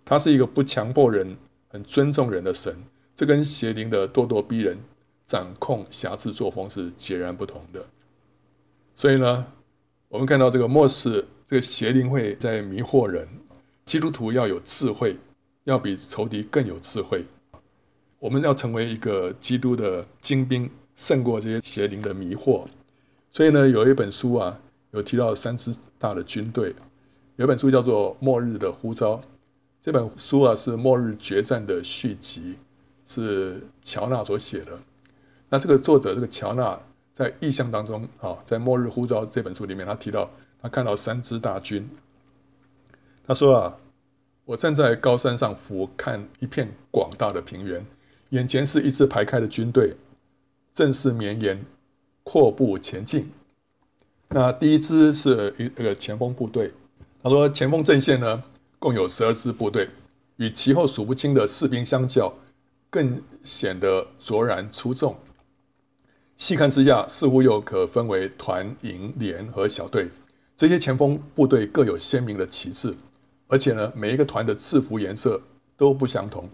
S1: 他是一个不强迫人、很尊重人的神，这跟邪灵的咄咄逼人。掌控瑕疵作风是截然不同的，所以呢，我们看到这个末世，这个邪灵会在迷惑人。基督徒要有智慧，要比仇敌更有智慧。我们要成为一个基督的精兵，胜过这些邪灵的迷惑。所以呢，有一本书啊，有提到三支大的军队。有本书叫做《末日的呼召》，这本书啊是《末日决战》的续集，是乔纳所写的。那这个作者这个乔纳在意象当中啊，在《末日呼召》这本书里面，他提到他看到三支大军。他说啊，我站在高山上俯瞰一片广大的平原，眼前是一支排开的军队，阵势绵延，阔步前进。那第一支是一那个前锋部队。他说前锋阵线呢，共有十二支部队，与其后数不清的士兵相较，更显得卓然出众。细看之下，似乎又可分为团、营、连和小队。这些前锋部队各有鲜明的旗帜，而且呢，每一个团的制服颜色都不相同。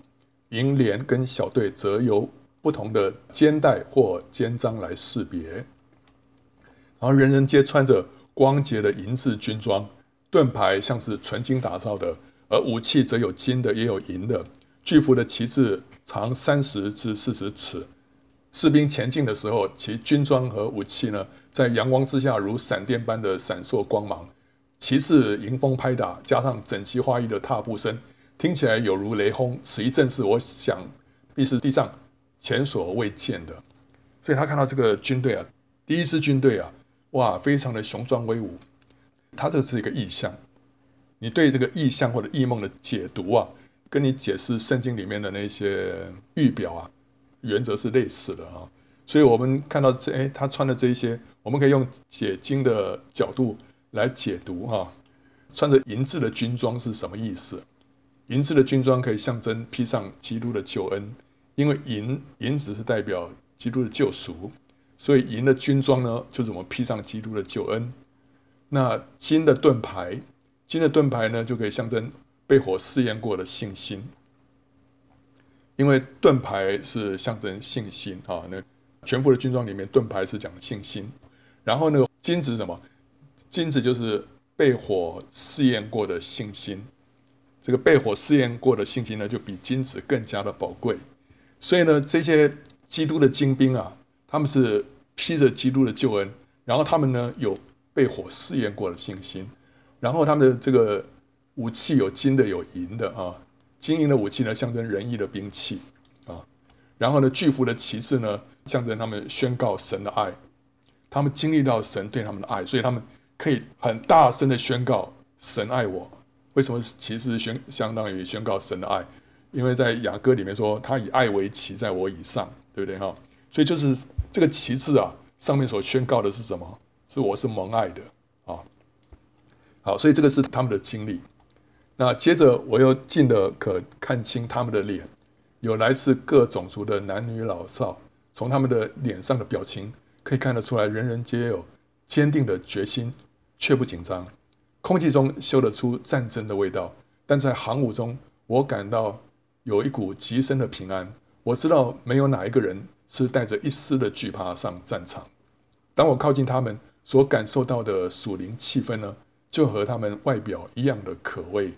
S1: 营、连跟小队则由不同的肩带或肩章来识别。然后，人人皆穿着光洁的银质军装，盾牌像是纯金打造的，而武器则有金的，也有银的。巨幅的旗帜长三十至四十尺。士兵前进的时候，其军装和武器呢，在阳光之下如闪电般的闪烁光芒。旗帜迎风拍打，加上整齐划一的踏步声，听起来有如雷轰。此一阵势，我想必是地上前所未见的。所以他看到这个军队啊，第一支军队啊，哇，非常的雄壮威武。他这是一个意象。你对这个意象或者异梦的解读啊，跟你解释圣经里面的那些预表啊。原则是类似的啊，所以我们看到这，哎，他穿的这一些，我们可以用解经的角度来解读哈。穿着银质的军装是什么意思？银质的军装可以象征披上基督的救恩，因为银银子是代表基督的救赎，所以银的军装呢，就是我们披上基督的救恩。那金的盾牌，金的盾牌呢，就可以象征被火试验过的信心。因为盾牌是象征信心啊，那全副的军装里面盾牌是讲信心，然后呢，金子什么？金子就是被火试验过的信心。这个被火试验过的信心呢，就比金子更加的宝贵。所以呢，这些基督的精兵啊，他们是披着基督的救恩，然后他们呢有被火试验过的信心，然后他们的这个武器有金的有银的啊，金银的武器呢象征仁义的兵器啊，然后呢巨幅的旗帜呢象征他们宣告神的爱，他们经历到神对他们的爱，所以他们可以很大声的宣告神爱我。为什么旗帜宣相当于宣告神的爱？因为在雅歌里面说，他以爱为旗，在我以上，对不对哈？所以就是这个旗帜啊，上面所宣告的是什么？是我是蒙爱的啊。好，所以这个是他们的经历。那接着我又近的可看清他们的脸，有来自各种族的男女老少，从他们的脸上的表情可以看得出来，人人皆有坚定的决心，却不紧张。空气中嗅得出战争的味道，但在航母中，我感到有一股极深的平安。我知道没有哪一个人是带着一丝的惧怕上战场。当我靠近他们，所感受到的属灵气氛呢，就和他们外表一样的可畏。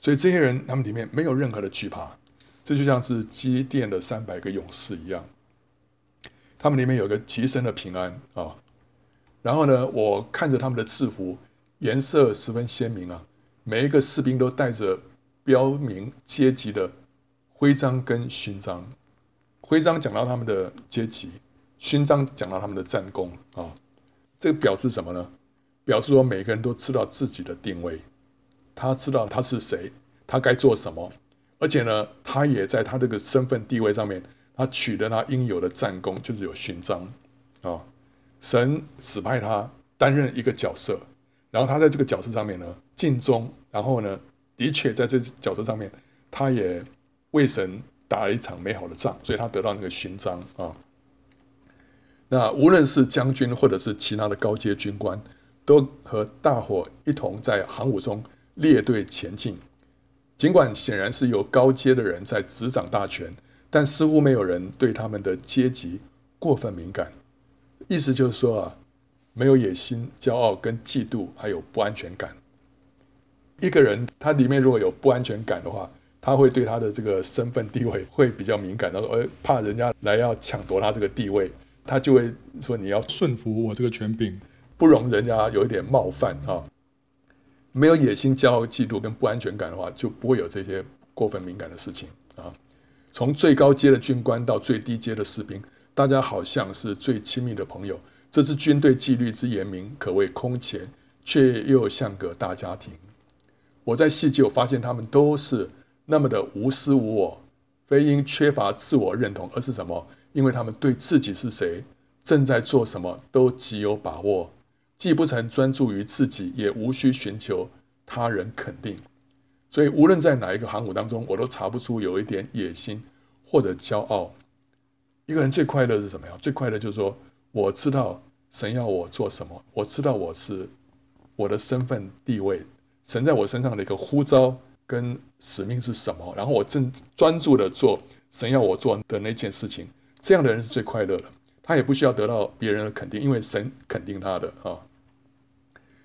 S1: 所以这些人，他们里面没有任何的惧怕，这就像是基甸的三百个勇士一样，他们里面有个极深的平安啊。然后呢，我看着他们的制服。颜色十分鲜明啊！每一个士兵都带着标明阶级的徽章跟勋章。徽章讲到他们的阶级，勋章讲到他们的战功啊。这个表示什么呢？表示说每个人都知道自己的定位，他知道他是谁，他该做什么，而且呢，他也在他这个身份地位上面，他取得他应有的战功，就是有勋章啊。神指派他担任一个角色。然后他在这个角色上面呢，尽忠，然后呢，的确在这角色上面，他也为神打了一场美好的仗，所以他得到那个勋章啊。那无论是将军或者是其他的高阶军官，都和大伙一同在航母中列队前进。尽管显然是有高阶的人在执掌大权，但似乎没有人对他们的阶级过分敏感。意思就是说啊。没有野心、骄傲跟嫉妒，还有不安全感。一个人他里面如果有不安全感的话，他会对他的这个身份地位会比较敏感，他说：“呃，怕人家来要抢夺他这个地位，他就会说你要顺服我这个权柄，不容人家有一点冒犯啊。”没有野心、骄傲、嫉妒跟不安全感的话，就不会有这些过分敏感的事情啊。从最高阶的军官到最低阶的士兵，大家好像是最亲密的朋友。这支军队纪律之严明，可谓空前，却又像个大家庭。我在细究发现，他们都是那么的无私无我，非因缺乏自我认同，而是什么？因为他们对自己是谁、正在做什么都极有把握，既不曾专注于自己，也无需寻求他人肯定。所以，无论在哪一个行伍当中，我都查不出有一点野心或者骄傲。一个人最快乐是什么呀？最快乐就是说。我知道神要我做什么，我知道我是我的身份地位，神在我身上的一个呼召跟使命是什么，然后我正专注的做神要我做的那件事情，这样的人是最快乐的。他也不需要得到别人的肯定，因为神肯定他的啊。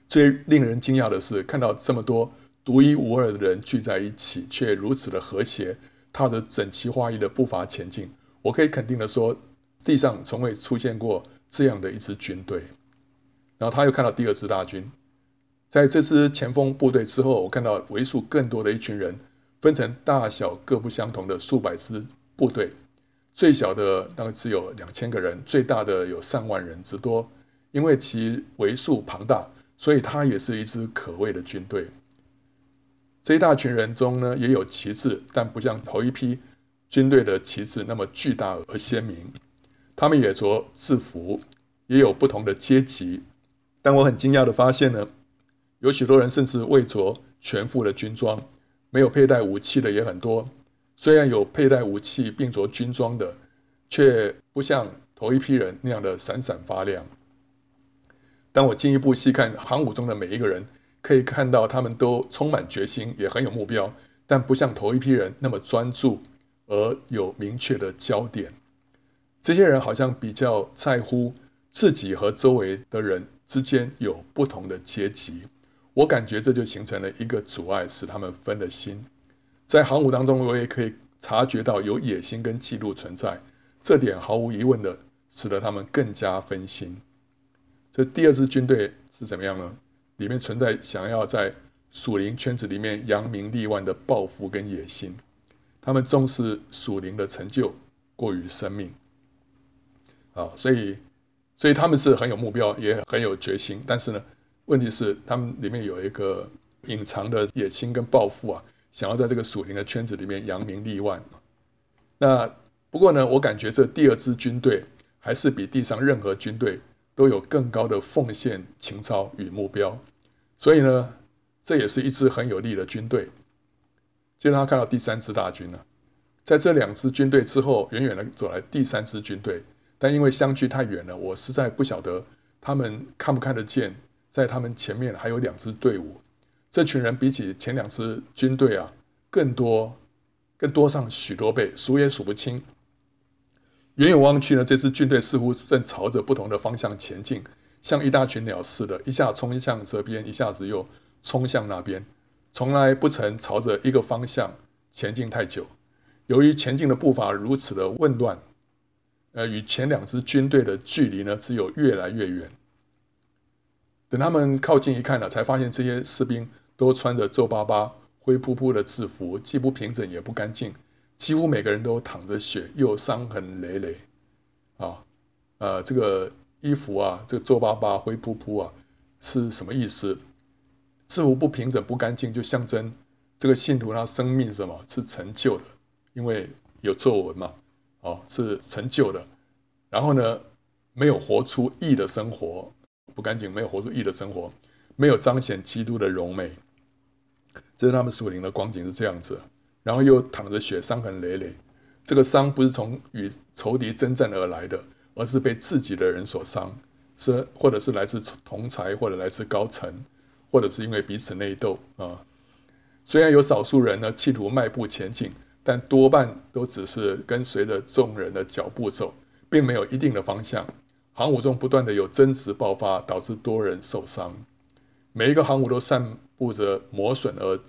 S1: 最令人惊讶的是，看到这么多独一无二的人聚在一起，却如此的和谐，踏着整齐划一的步伐前进。我可以肯定的说，地上从未出现过。这样的一支军队，然后他又看到第二支大军，在这支前锋部队之后，我看到为数更多的一群人，分成大小各不相同的数百支部队，最小的大概只有两千个人，最大的有上万人之多。因为其为数庞大，所以它也是一支可畏的军队。这一大群人中呢，也有旗帜，但不像头一批军队的旗帜那么巨大而鲜明。他们也着制服，也有不同的阶级，但我很惊讶地发现呢，有许多人甚至未着全副的军装，没有佩戴武器的也很多。虽然有佩戴武器并着军装的，却不像头一批人那样的闪闪发亮。当我进一步细看航母中的每一个人，可以看到他们都充满决心，也很有目标，但不像头一批人那么专注而有明确的焦点。这些人好像比较在乎自己和周围的人之间有不同的阶级。我感觉这就形成了一个阻碍，使他们分了心。在航母当中，我也可以察觉到有野心跟嫉妒存在，这点毫无疑问的使得他们更加分心。这第二支军队是怎么样呢？里面存在想要在属灵圈子里面扬名立万的抱负跟野心，他们重视属灵的成就过于生命。啊，所以，所以他们是很有目标，也很有决心，但是呢，问题是，他们里面有一个隐藏的野心跟抱负啊，想要在这个属灵的圈子里面扬名立万。那不过呢，我感觉这第二支军队还是比地上任何军队都有更高的奉献情操与目标。所以呢，这也是一支很有力的军队。接着他看到第三支大军呢，在这两支军队之后，远远的走来第三支军队，但因为相距太远了，我实在不晓得他们看不看得见。在他们前面还有两支队伍，这群人比起前两支军队啊，更多，更多上许多倍，数也数不清。远远望去呢，这支军队似乎正朝着不同的方向前进，像一大群鸟似的，一下冲向这边，一下子又冲向那边，从来不曾朝着一个方向前进太久。由于前进的步伐如此的混乱，呃，与前两支军队的距离呢，只有越来越远。等他们靠近一看呢，才发现这些士兵都穿着皱巴巴、灰扑扑的制服，既不平整也不干净，几乎每个人都淌着血，又伤痕累累。啊，呃，这个衣服啊，这个皱巴巴、灰扑扑啊，是什么意思？制服不平整、不干净，就象征这个信徒他生命什么？是陈旧的，因为有皱纹嘛，哦，是陈旧的。然后呢，没有活出义的生活。不干净，没有活出义的生活，没有彰显基督的荣美，这是他们属灵的光景是这样子。然后又淌着血，伤痕累累。这个伤不是从与仇敌征战而来的，而是被自己的人所伤，是或者是来自同才，或者来自高层，或者是因为彼此内斗啊。虽然有少数人呢企图迈步前进，但多半都只是跟随着众人的脚步走，并没有一定的方向。航母中不断的有争执爆发，导致多人受伤。每一个航母都散布着磨损而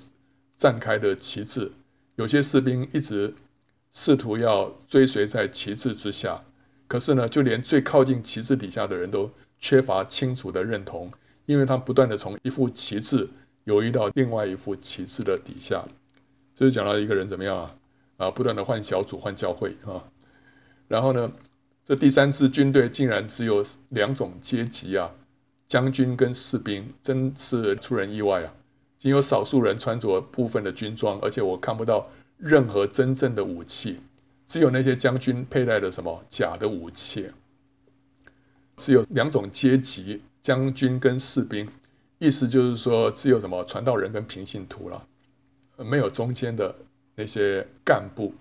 S1: 绽开的旗帜，有些士兵一直试图要追随在旗帜之下，可是呢，就连最靠近旗帜底下的人都缺乏清楚的认同，因为他不断的从一副旗帜游移到另外一副旗帜的底下。这就讲到一个人怎么样啊？啊，不断的换小组、换教会啊，然后呢？这第三支军队竟然只有两种阶级啊，将军跟士兵，真是出人意外啊！仅有少数人穿着部分的军装，而且我看不到任何真正的武器，只有那些将军佩戴的什么假的武器。只有两种阶级，将军跟士兵，意思就是说只有什么传道人跟平信徒了，没有中间的那些干部。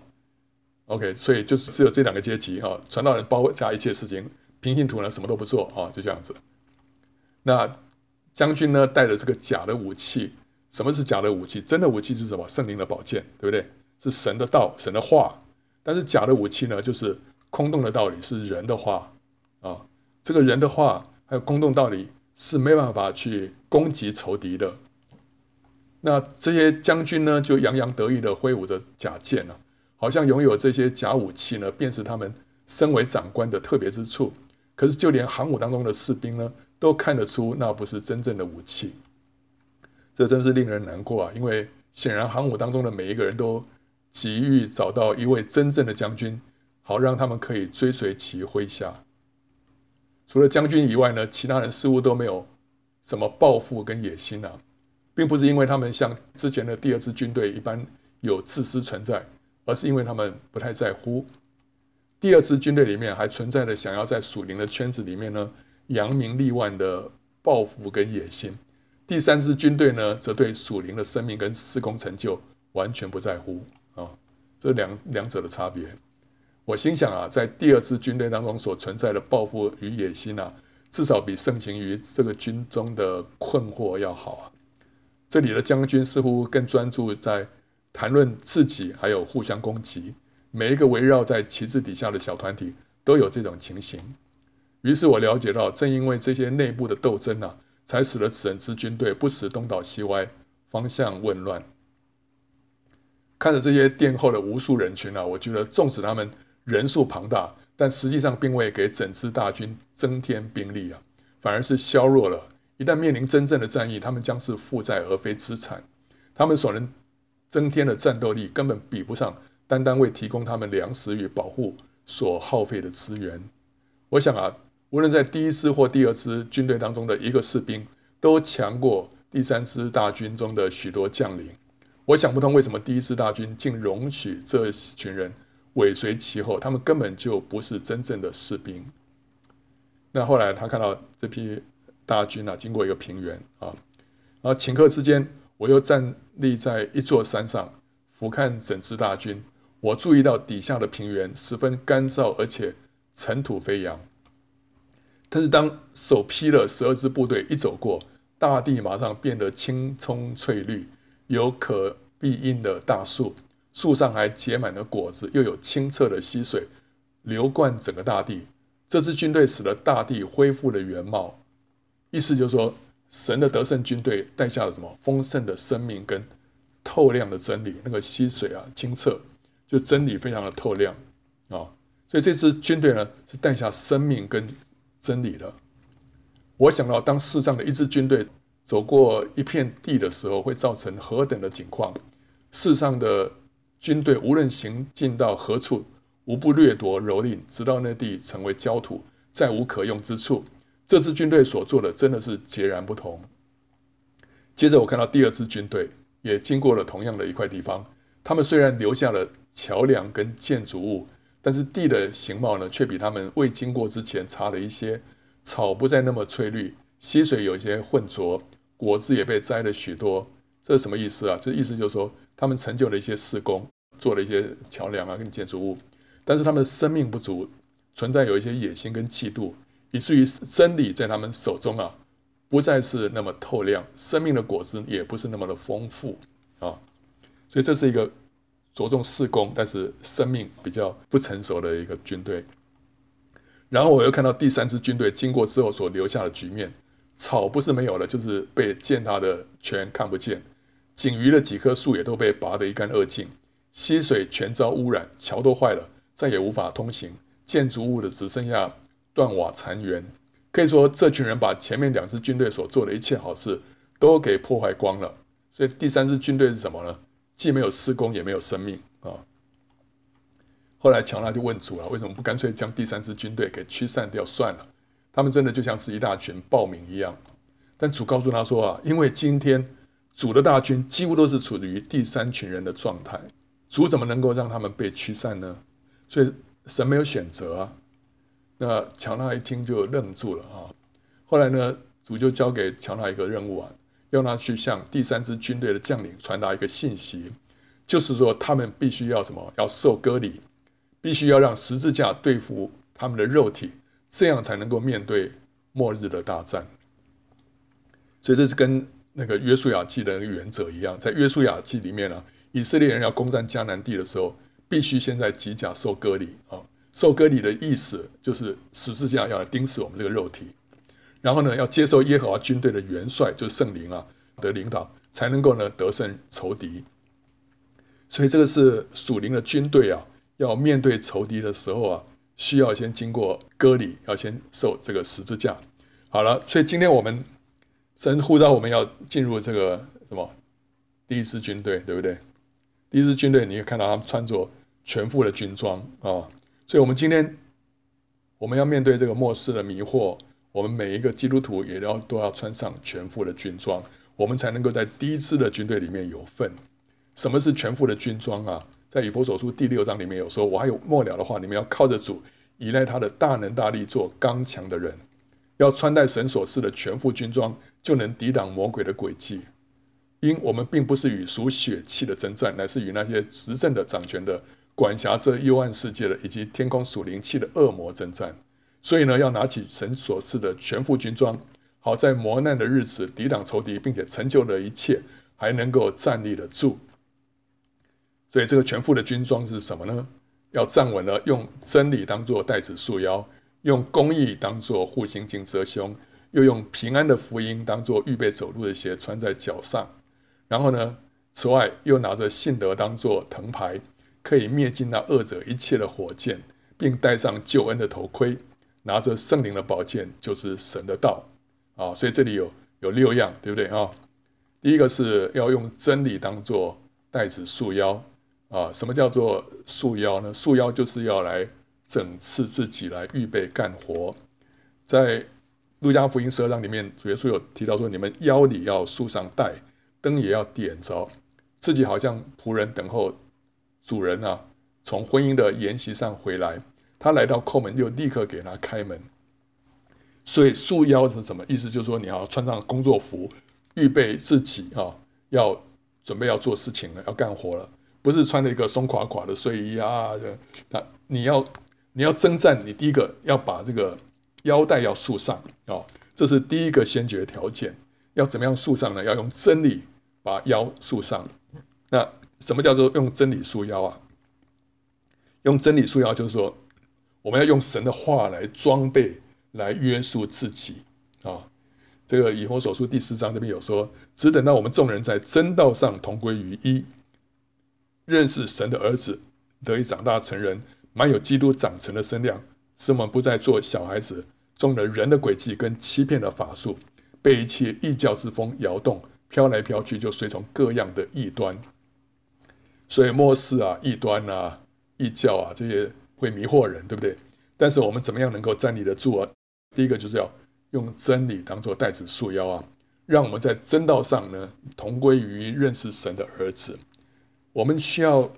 S1: OK，所以就是只有这两个阶级哈，传道人包加一切事情，平信徒呢什么都不做啊，就这样子。那将军呢带着这个假的武器，什么是假的武器？真的武器是什么？圣灵的宝剑，对不对？是神的道、神的话。但是假的武器呢，就是空洞的道理，是人的话啊。这个人的话还有空洞道理是没办法去攻击仇敌的。那这些将军呢，就洋洋得意地挥舞着假剑呢、啊。好像拥有这些假武器呢，便是他们身为长官的特别之处。可是，就连航母当中的士兵呢，都看得出那不是真正的武器。这真是令人难过啊！因为显然航母当中的每一个人都急于找到一位真正的将军，好让他们可以追随其麾下。除了将军以外呢，其他人似乎都没有什么抱负跟野心啊，并不是因为他们像之前的第二支军队一般有自私存在。而是因为他们不太在乎。第二支军队里面还存在着想要在属灵的圈子里面呢扬名立万的抱负跟野心。第三支军队呢，则对属灵的生命跟施工成就完全不在乎啊。这两两者的差别，我心想啊，在第二支军队当中所存在的抱负与野心啊，至少比盛行于这个军中的困惑要好啊。这里的将军似乎更专注在。谈论自己，还有互相攻击。每一个围绕在旗帜底下的小团体都有这种情形。于是我了解到，正因为这些内部的斗争啊，才使得整支军队不时东倒西歪，方向紊乱。看着这些殿后的无数人群啊，我觉得纵使他们人数庞大，但实际上并未给整支大军增添兵力啊，反而是削弱了。一旦面临真正的战役，他们将是负债而非资产。他们所能增添的战斗力，根本比不上单单为提供他们粮食与保护所耗费的资源。我想啊，无论在第一支或第二支军队当中的一个士兵，都强过第三支大军中的许多将领。我想不通为什么第一支大军竟容许这群人尾随其后，他们根本就不是真正的士兵。那后来他看到这批。大军啊，经过一个平原啊，然后顷刻之间，我又站立在一座山上，俯瞰整支大军。我注意到底下的平原十分干燥，而且尘土飞扬。但是当首批的十二支部队一走过，大地马上变得青葱翠绿，有可庇荫的大树，树上还结满了果子，又有清澈的溪水流贯整个大地。这支军队使得大地恢复了原貌。意思就是说，神的得胜军队带下了什么丰盛的生命跟透亮的真理。那个溪水啊，清澈，就真理非常的透亮啊。所以这支军队呢，是带下生命跟真理了。我想到，当世上的一支军队走过一片地的时候，会造成何等的景况？世上的军队无论行进到何处，无不掠夺蹂躏，直到那地成为焦土，再无可用之处。这支军队所做的真的是截然不同。接着我看到第二支军队也经过了同样的一块地方，他们虽然留下了桥梁跟建筑物，但是地的形貌呢，却比他们未经过之前差了一些。草不再那么翠绿，溪水有一些浑浊，果子也被摘了许多。这是什么意思啊？这意思就是说，他们成就了一些事工，做了一些桥梁啊跟建筑物，但是他们的生命不足，存在有一些野心跟嫉妒。以至于真理在他们手中啊，不再是那么透亮，生命的果子也不是那么的丰富啊，所以这是一个着重事工，但是生命比较不成熟的一个军队。然后我又看到第三支军队经过之后所留下的局面，草不是没有了，就是被践踏的全看不见，仅余的几棵树也都被拔得一干二净，溪水全遭污染，桥都坏了，再也无法通行，建筑物的只剩下。断瓦残垣，可以说这群人把前面两支军队所做的一切好事都给破坏光了。所以第三支军队是什么呢？既没有施工，也没有生命啊。后来强纳就问主了：为什么不干脆将第三支军队给驱散掉算了？他们真的就像是一大群暴民一样。但主告诉他说啊，因为今天主的大军几乎都是处于第三群人的状态，主怎么能够让他们被驱散呢？所以神没有选择啊。那强纳一听就愣住了啊！后来呢，主就交给强纳一个任务啊，要他去向第三支军队的将领传达一个信息，就是说他们必须要什么？要受割礼，必须要让十字架对付他们的肉体，这样才能够面对末日的大战。所以这是跟那个约书亚记的原则一样，在约书亚记里面呢、以色列人要攻占迦南地的时候，必须先在吉甲受割礼啊。受割礼的意思就是十字架要来钉死我们这个肉体，然后呢，要接受耶和华军队的元帅，就是圣灵啊的领导，才能够呢得胜仇敌。所以这个是属灵的军队啊，要面对仇敌的时候啊，需要先经过割礼，要先受这个十字架。好了，所以今天我们神呼召我们要进入这个什么第一支军队，对不对？第一支军队，你可以看到他们穿着全副的军装啊。所以，我们今天我们要面对这个末世的迷惑，我们每一个基督徒也要都要穿上全副的军装，我们才能够在第一支的军队里面有份。什么是全副的军装啊？在以弗所书第六章里面有说，我还有末了的话，你们要靠着主，依赖他的大能大力，做刚强的人，要穿戴神所赐的全副军装，就能抵挡魔鬼的诡计。因我们并不是与属血气的争战，乃是与那些执政的、掌权的。管辖这幽暗世界的，以及天空属灵气的恶魔征战，所以呢，要拿起神所赐的全副军装，好在磨难的日子抵挡仇敌，并且成就了一切，还能够站立得住。所以这个全副的军装是什么呢？要站稳了，用真理当作带子束腰，用公义当做护心镜遮胸，又用平安的福音当做预备走路的鞋穿在脚上。然后呢，此外又拿着信德当做藤牌，可以灭尽那恶者一切的火箭，并戴上救恩的头盔，拿着圣灵的宝剑，就是神的道。啊，所以这里有有六样，对不对啊？第一个是要用真理当做带子束腰啊。什么叫做束腰呢？束腰就是要来整治自己，来预备干活。在路加福音十二章里面，主耶稣有提到说：“你们腰里要束上带。”灯也要点着，自己好像仆人等候主人啊，从婚姻的筵席上回来，他来到叩门，就立刻给他开门。所以束腰是什么意思？就是说你要穿上工作服，预备自己啊，要准备要做事情了，要干活了，不是穿了一个松垮垮的睡衣啊。那你要你要征战，你第一个要把这个腰带要束上啊，这是第一个先决条件。要怎么样束上呢？要用真理。把腰束上，那什么叫做用真理束腰啊？用真理束腰，就是说我们要用神的话来装备、来约束自己啊。这个以弗所书第四章这边有说，只等到我们众人在真道上同归于一，认识神的儿子，得以长大成人，满有基督长成的身量，使我们不再做小孩子，中了人的诡计跟欺骗的法术，被一切异教之风摇动。飘来飘去，就随从各样的异端，所以末世啊、异端啊、异教啊，这些会迷惑人，对不对？但是我们怎么样能够站立得住啊？第一个就是要用真理当做带子束腰啊，让我们在真道上呢，同归于认识神的儿子。我们需要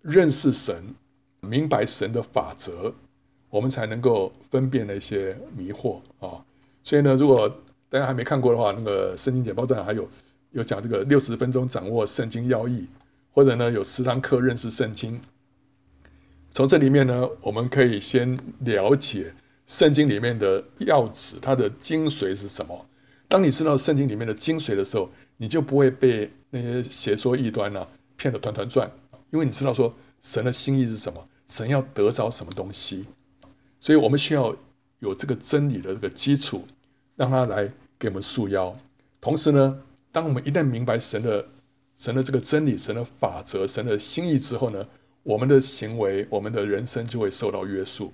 S1: 认识神，明白神的法则，我们才能够分辨那些迷惑啊。所以呢，如果大家还没看过的话，那个圣经简报站还有有讲这个六十分钟掌握圣经要义，或者呢有十堂课认识圣经。从这里面呢，我们可以先了解圣经里面的要旨，它的精髓是什么。当你知道圣经里面的精髓的时候，你就不会被那些邪说异端呢骗得团团转，因为你知道说神的心意是什么，神要得着什么东西。所以我们需要有这个真理的这个基础，让他来。给我们束腰，同时呢，当我们一旦明白神的神的这个真理、神的法则、神的心意之后呢，我们的行为、我们的人生就会受到约束。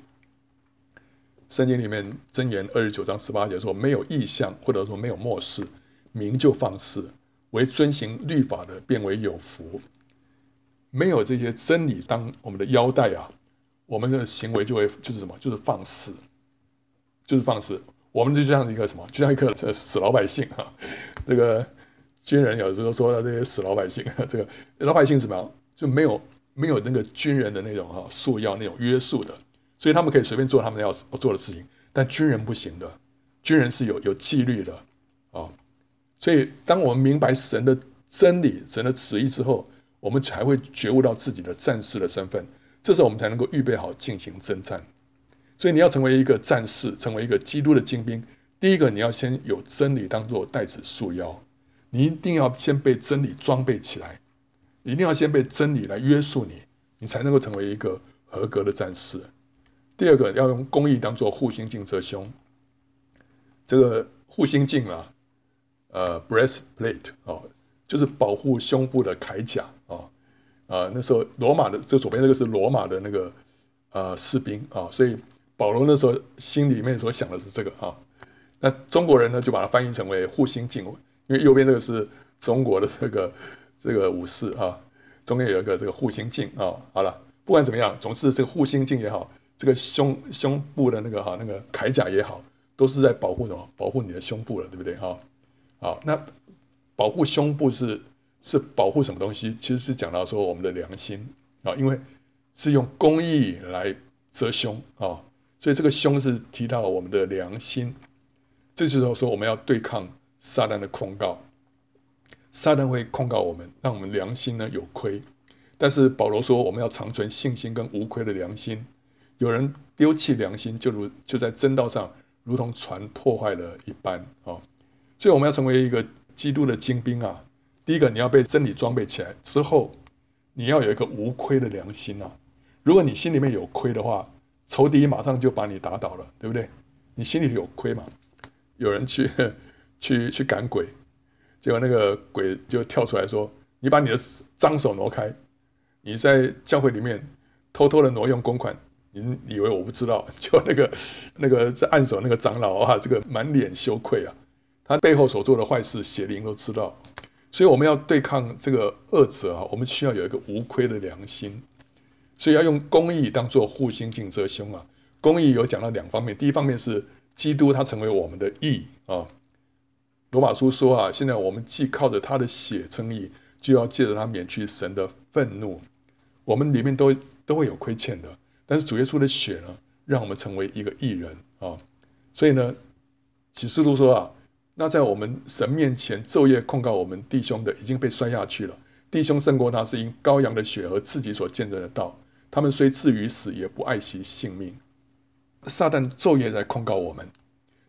S1: 圣经里面箴言二十九章十八节说：“没有异象，或者说没有默示，民就放肆；为遵行律法的，变为有福。”没有这些真理当我们的腰带啊，我们的行为就会就是什么？就是放肆，就是放肆。我们就像一个什么，就像一个死老百姓哈。[laughs] 这个军人有时候说的这些死老百姓，[laughs] 这个老百姓怎么样，就没有没有那个军人的那种哈束腰那种约束的，所以他们可以随便做他们要做的事情。但军人不行的，军人是有有纪律的啊。所以当我们明白神的真理、神的旨意之后，我们才会觉悟到自己的战士的身份，这时候我们才能够预备好进行征战。所以你要成为一个战士，成为一个基督的精兵。第一个，你要先有真理当做带子束腰，你一定要先被真理装备起来，一定要先被真理来约束你，你才能够成为一个合格的战士。第二个，要用公义当做护心镜遮胸。这个护心镜啊，呃，breastplate 哦，就是保护胸部的铠甲啊。啊、那时候罗马的这左边这个是罗马的那个呃士兵啊，所以。保罗那时候心里面所想的是这个啊，那中国人呢就把它翻译成为护心镜，因为右边这个是中国的这个这个武士啊，中间有一个这个护心镜啊。好了，不管怎么样，总之这个护心镜也好，这个胸胸部的那个哈那个铠甲也好，都是在保护什么？保护你的胸部了，对不对哈？好，那保护胸部是是保护什么东西？其实是讲到说我们的良心啊，因为是用公义来遮胸啊。所以这个胸是提到我们的良心，这就是说我们要对抗撒旦的控告，撒旦会控告我们，让我们良心呢有亏。但是保罗说我们要长存信心跟无亏的良心。有人丢弃良心，就如就在真道上如同船破坏了一般啊。所以我们要成为一个基督的精兵啊。第一个你要被真理装备起来之后，你要有一个无亏的良心啊。如果你心里面有亏的话，仇敌马上就把你打倒了，对不对？你心里有亏嘛？有人去 [laughs] 去去赶鬼，结果那个鬼就跳出来说：“你把你的脏手挪开！你在教会里面偷偷的挪用公款，你以为我不知道？”就 [laughs] 那个那个在按手那个长老啊，这个满脸羞愧啊，他背后所做的坏事，邪灵都知道。所以我们要对抗这个恶者啊，我们需要有一个无愧的良心，所以要用公义当做护心镜遮胸啊。公义有讲到两方面，第一方面是基督他成为我们的义啊。罗马书说啊，现在我们既靠着他的血称义，就要借着他免去神的愤怒。我们里面都都会有亏欠的，但是主耶稣的血呢，让我们成为一个义人啊。所以呢，启示录说啊。那在我们神面前昼夜控告我们弟兄的已经被摔下去了。弟兄胜过他，是因羔羊的血和自己所见证的道。他们虽至于死，也不爱惜性命。撒旦昼夜在控告我们，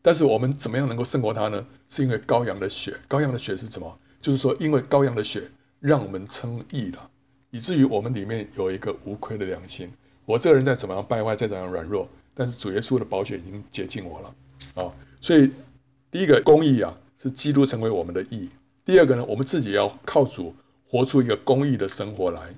S1: 但是我们怎么样能够胜过他呢？是因为羔羊的血。羔羊的血是什么？就是说，因为羔羊的血让我们称义了，以至于我们里面有一个无亏的良心。我这个人再怎么样败坏，再怎么样软弱，但是主耶稣的宝血已经洁净我了啊！所以。第一个公义啊，是基督成为我们的义。第二个呢，我们自己要靠主活出一个公义的生活来。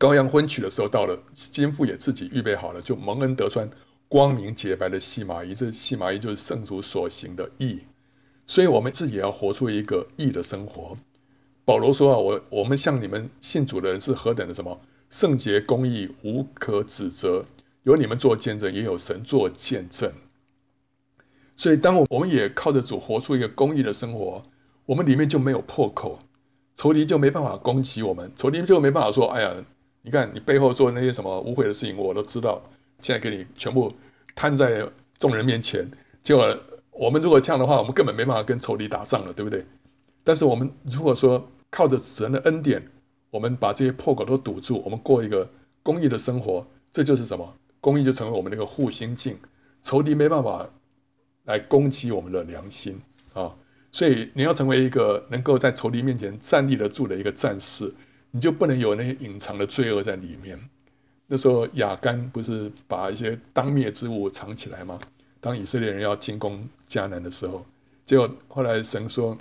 S1: 羔羊婚娶的时候到了，金妇也自己预备好了，就蒙恩得穿光明洁白的细麻衣。这细麻衣就是圣主所行的义。所以，我们自己要活出一个义的生活。保罗说啊，我我们向你们信主的人是何等的什么圣洁、公义、无可指责，有你们做见证，也有神做见证。所以，当我我们也靠着主活出一个公义的生活，我们里面就没有破口，仇敌就没办法攻击我们，仇敌就没办法说：“哎呀，你看你背后做那些什么污秽的事情，我都知道，现在给你全部摊在众人面前。”结果，我们如果这样的话，我们根本没办法跟仇敌打仗了，对不对？但是，我们如果说靠着神的恩典，我们把这些破口都堵住，我们过一个公义的生活，这就是什么？公义就成为我们那个护心镜，仇敌没办法。来攻击我们的良心啊！所以你要成为一个能够在仇敌面前站立得住的一个战士，你就不能有那些隐藏的罪恶在里面。那时候亚干不是把一些当灭之物藏起来吗？当以色列人要进攻迦南的时候，结果后来神说，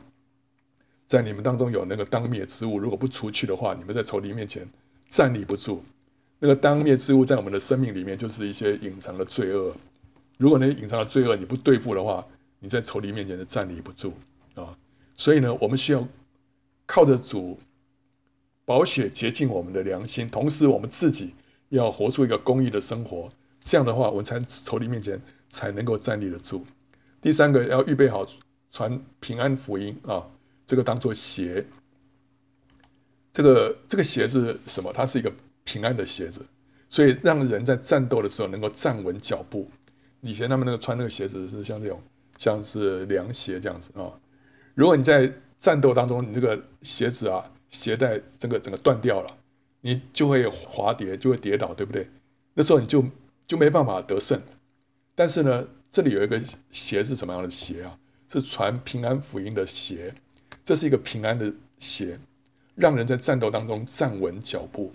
S1: 在你们当中有那个当灭之物，如果不除去的话，你们在仇敌面前站立不住。那个当灭之物在我们的生命里面就是一些隐藏的罪恶。如果那隐藏的罪恶你不对付的话，你在仇敌面前就站立不住啊！所以呢，我们需要靠着主保血洁净我们的良心，同时我们自己要活出一个公义的生活。这样的话，我才仇敌面前才能够站立得住。第三个，要预备好传平安福音啊！这个当做鞋，这个这个鞋是什么？它是一个平安的鞋子，所以让人在战斗的时候能够站稳脚步。以前他们那个穿那个鞋子是像这种，像是凉鞋这样子啊。如果你在战斗当中，你这个鞋子啊，鞋带整个整个断掉了，你就会滑跌，就会跌倒，对不对？那时候你就就没办法得胜。但是呢，这里有一个鞋是什么样的鞋啊？是传平安福音的鞋，这是一个平安的鞋，让人在战斗当中站稳脚步。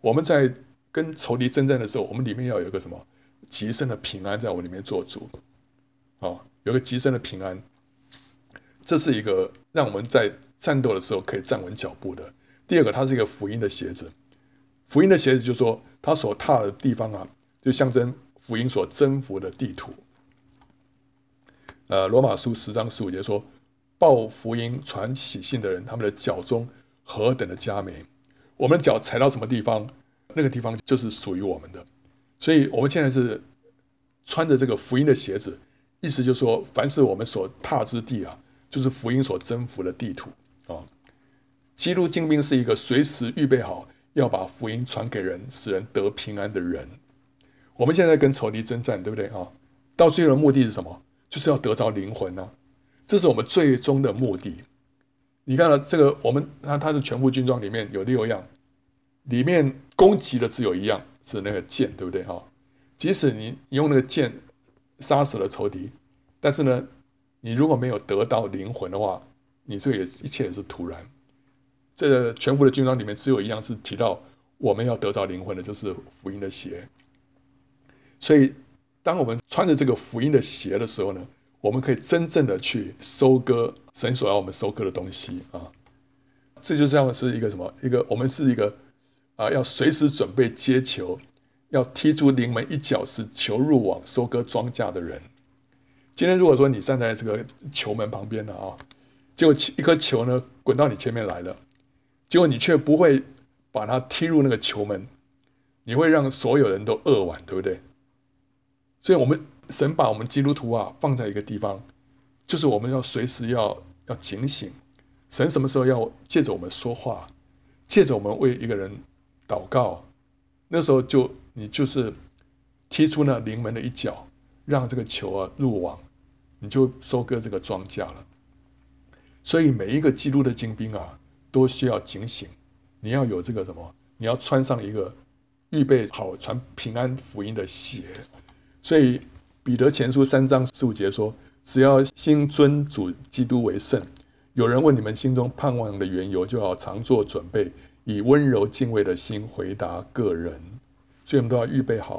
S1: 我们在跟仇敌征战的时候，我们里面要有一个什么？极深的平安在我里面做主，哦，有个极深的平安，这是一个让我们在战斗的时候可以站稳脚步的。第二个，它是一个福音的鞋子，福音的鞋子就是说，它所踏的地方啊，就象征福音所征服的地图。呃，罗马书十章十五节说：“报福音、传喜信的人，他们的脚中何等的佳美！我们脚踩到什么地方，那个地方就是属于我们的。”所以，我们现在是穿着这个福音的鞋子，意思就是说，凡是我们所踏之地啊，就是福音所征服的地图啊。基督精兵是一个随时预备好要把福音传给人，使人得平安的人。我们现在跟仇敌征战，对不对啊？到最后的目的是什么？就是要得着灵魂呐，这是我们最终的目的。你看了这个，我们他他的全副军装里面有六样，里面攻击的只有一样。是那个剑，对不对哈？即使你用那个剑杀死了仇敌，但是呢，你如果没有得到灵魂的话，你这也一切也是徒然。这个全副的军装里面只有一样是提到我们要得到灵魂的，就是福音的鞋。所以，当我们穿着这个福音的鞋的时候呢，我们可以真正的去收割神所要我们收割的东西啊。这就像是一个什么？一个我们是一个啊，要随时准备接球，要踢出临门一脚，使球入网，收割庄稼的人。今天如果说你站在这个球门旁边了啊，结果一颗球呢滚到你前面来了，结果你却不会把它踢入那个球门，你会让所有人都扼腕，对不对？所以，我们神把我们基督徒啊放在一个地方，就是我们要随时要要警醒。神什么时候要借着我们说话，借着我们为一个人祷告，那时候就你就是踢出那临门的一脚，让这个球啊入网，你就收割这个庄稼了。所以，每一个基督的精兵啊，都需要警醒。你要有这个什么？你要穿上一个预备好传平安福音的鞋。所以，彼得前书三章十五节说：“只要心尊主基督为圣。有人问你们心中盼望的缘由，就要常做准备，以温柔敬畏的心回答个人。”所以，我们都要预备好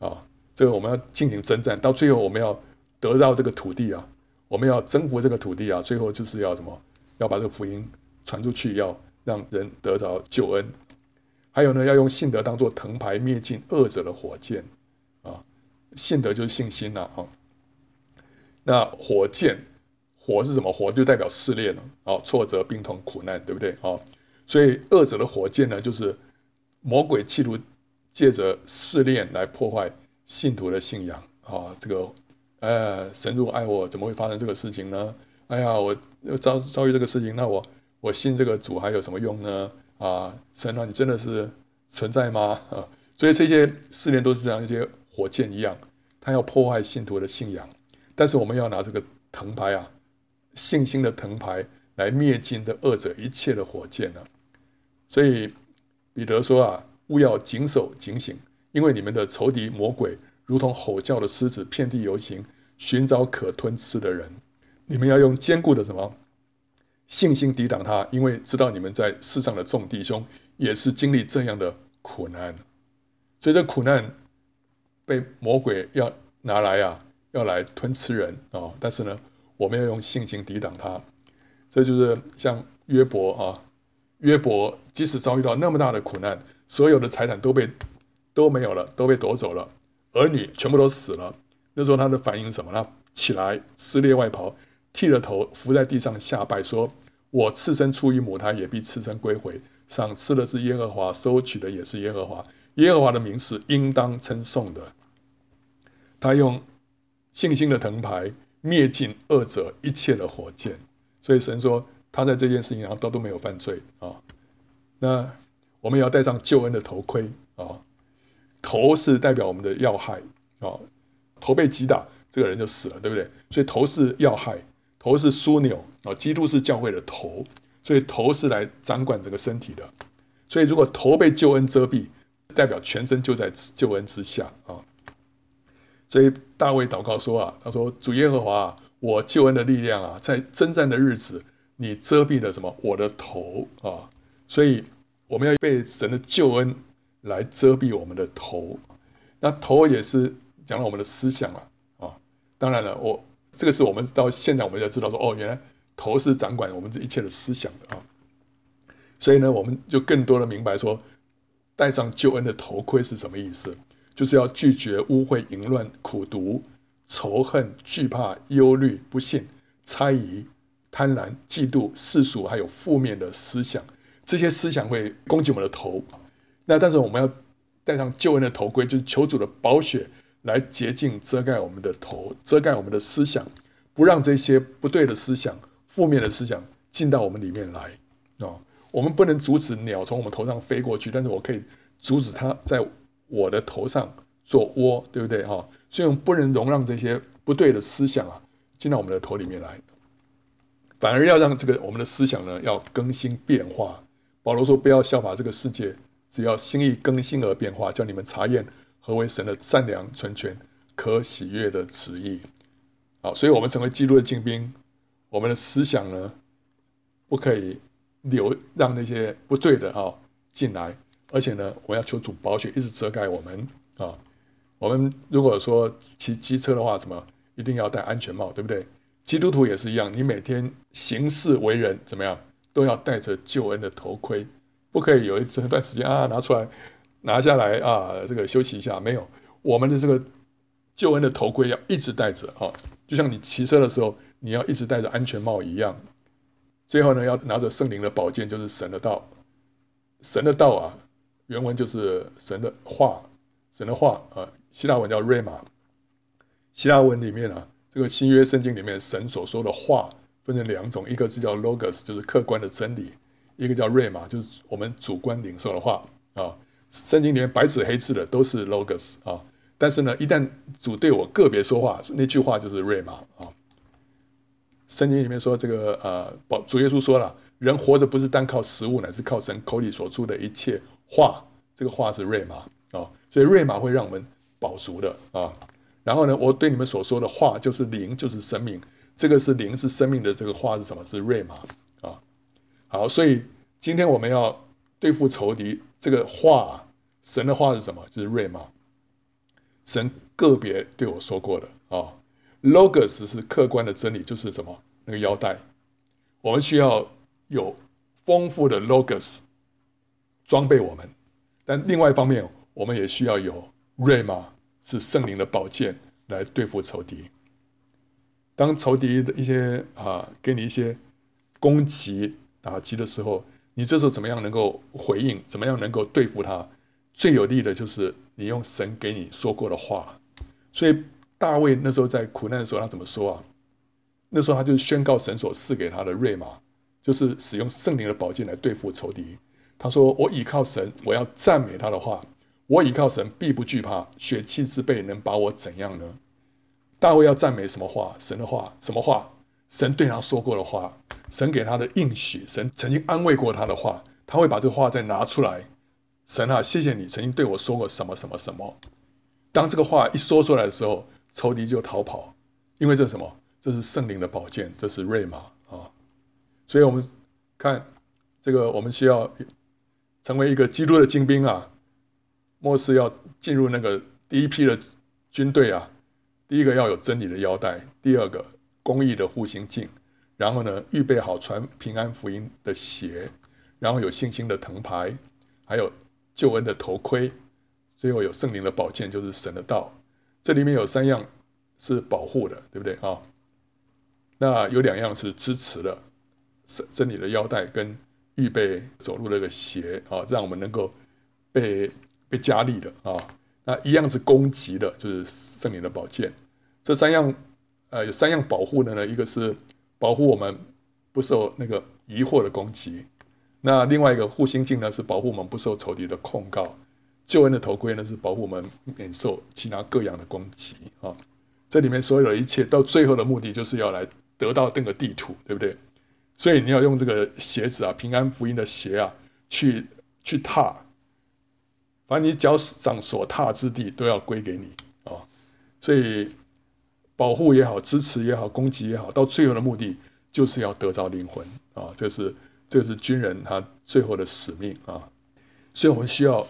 S1: 啊！这个我们要进行征战，到最后我们要得到这个土地啊！我们要征服这个土地啊！最后就是要什么？要把这个福音传出去，要让人得到救恩。还有呢，要用信德当做藤牌，灭尽恶者的火箭啊。信德就是信心呐，啊，那火箭，火是什么？火就代表试炼了，啊，挫折、病痛、苦难，对不对？啊，所以恶者的火箭呢，就是魔鬼企图借着试炼来破坏信徒的信仰啊。这个，呃，神如果爱我，怎么会发生这个事情呢？哎呀，我遭遭遇这个事情，那我我信这个主还有什么用呢？啊，神啊，你真的是存在吗？啊，所以这些试炼都是这样一些。火箭一样，它要破坏信徒的信仰，但是我们要拿这个藤牌啊，信心的藤牌来灭尽的恶者一切的火箭呢、啊。所以彼得说啊，务要谨守警醒，因为你们的仇敌魔鬼如同吼叫的狮子，遍地游行，寻找可吞吃的人。你们要用坚固的什么信心抵挡他，因为知道你们在世上的众弟兄也是经历这样的苦难，所以这苦难。被魔鬼要拿来啊，要来吞吃人啊、但是呢，我们要用信心抵挡他。这就是像约伯啊，约伯即使遭遇到那么大的苦难，所有的财产都被都没有了，都被夺走了，儿女全部都死了。那时候他的反应什么呢？起来撕裂外袍，剃了头，伏在地上下拜，说：“我赤身出于母胎，也必赤身归回。赏赐的是耶和华，收取的也是耶和华。”耶和华的名是应当称颂的。他用信心的藤牌灭尽恶者一切的火箭，所以神说他在这件事情上都都没有犯罪啊。那我们也要戴上救恩的头盔啊，头是代表我们的要害啊，头被击打，这个人就死了，对不对？所以头是要害，头是枢纽啊，基督是教会的头，所以头是来掌管整个身体的。所以如果头被救恩遮蔽，代表全身就在救恩之下啊，所以大卫祷告说啊，他说：“主耶和华，我救恩的力量啊，在征战的日子，你遮蔽了什么？我的头啊！所以我们要被神的救恩来遮蔽我们的头。那头也是讲到我们的思想啊啊！当然了，我这个是我们到现在我们才知道说，哦，原来头是掌管我们这一切的思想的啊。所以呢，我们就更多的明白说。”戴上救恩的头盔是什么意思？就是要拒绝污秽、淫乱、苦毒、仇恨、惧怕、忧虑、不信、猜疑、贪婪、嫉妒、世俗，还有负面的思想。这些思想会攻击我们的头。那但是我们要戴上救恩的头盔，就是求主的宝血来洁净、遮盖我们的头，遮盖我们的思想，不让这些不对的思想、负面的思想进到我们里面来啊。我们不能阻止鸟从我们头上飞过去，但是我可以阻止它在我的头上做窝，对不对哈？所以我们不能容让这些不对的思想啊进到我们的头里面来，反而要让这个我们的思想呢要更新变化。保罗说：“不要效法这个世界，只要心意更新而变化，叫你们查验何为神的善良、纯全、可喜悦的旨意。”好，所以我们成为基督的精兵，我们的思想呢不可以。留让那些不对的啊进来，而且呢，我要求主宝血一直遮盖我们啊。我们如果说骑机车的话，什么一定要戴安全帽，对不对？基督徒也是一样，你每天行事为人怎么样，都要戴着救恩的头盔，不可以有一这段时间啊拿出来拿下来啊，这个休息一下，没有，我们的这个救恩的头盔要一直戴着哈，就像你骑车的时候，你要一直戴着安全帽一样。最后呢，要拿着圣灵的宝剑，就是神的道。神的道啊，原文就是神的话，神的话啊，希腊文叫瑞玛。希腊文里面啊，这个新约圣经里面神所说的话分成两种，一个是叫 Logos，就是客观的真理；一个叫瑞玛就是我们主观领受的话啊。圣经里面白纸黑字的都是 Logos 啊，但是呢，一旦主对我个别说话，那句话就是瑞玛啊。圣经里面说，这个呃，保主耶稣说了，人活着不是单靠食物，乃是靠神口里所出的一切话。这个话是瑞玛啊，所以瑞玛会让我们饱足的啊。然后呢，我对你们所说的话就是灵，就是生命。这个是灵，是生命的这个话是什么？是瑞玛啊。好，所以今天我们要对付仇敌，这个话，神的话是什么？就是瑞玛。神个别对我说过的啊。Logos 是客观的真理，就是什么？那个腰带，我们需要有丰富的 Logos 装备我们，但另外一方面，我们也需要有 Rhema，是圣灵的宝剑来对付仇敌。当仇敌的一些啊给你一些攻击打击的时候，你这时候怎么样能够回应？怎么样能够对付他？最有利的就是你用神给你说过的话，所以。大卫那时候在苦难的时候，他怎么说啊？那时候他就宣告神所赐给他的瑞玛，就是使用圣灵的宝剑来对付仇敌。他说：“我倚靠神，我要赞美他的话。我倚靠神，必不惧怕。血气之辈能把我怎样呢？”大卫要赞美什么话？神的话，什么话？神对他说过的话，神给他的应许，神曾经安慰过他的话，他会把这个话再拿出来。神啊，谢谢你曾经对我说过什么什么什么。当这个话一说出来的时候，仇敌就逃跑，因为这是什么？这是圣灵的宝剑，这是瑞玛啊！所以，我们看这个，我们需要成为一个基督的精兵啊！末世要进入那个第一批的军队啊！第一个要有真理的腰带，第二个公义的护心镜，然后呢，预备好传平安福音的鞋，然后有信心的藤牌，还有救恩的头盔，最后有圣灵的宝剑，就是神的道。这里面有三样是保护的，对不对啊？那有两样是支持的，真真理的腰带跟预备走路那个鞋啊，让我们能够被被加力的啊。那一样是攻击的，就是圣灵的宝剑。这三样呃有三样保护的呢，一个是保护我们不受那个疑惑的攻击，那另外一个护心镜呢是保护我们不受仇敌的控告。救恩的头盔呢，是保护我们免受其他各样的攻击啊！这里面所有的一切，到最后的目的就是要来得到这个地图，对不对？所以你要用这个鞋子啊，平安福音的鞋啊，去去踏，凡你脚掌所踏之地都要归给你啊！所以保护也好，支持也好，攻击也好，到最后的目的就是要得到灵魂啊！这是这是军人他最后的使命啊！所以我们需要。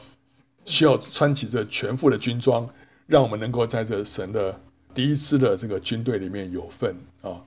S1: 需要穿起这全副的军装，让我们能够在这神的第一支的这个军队里面有份啊！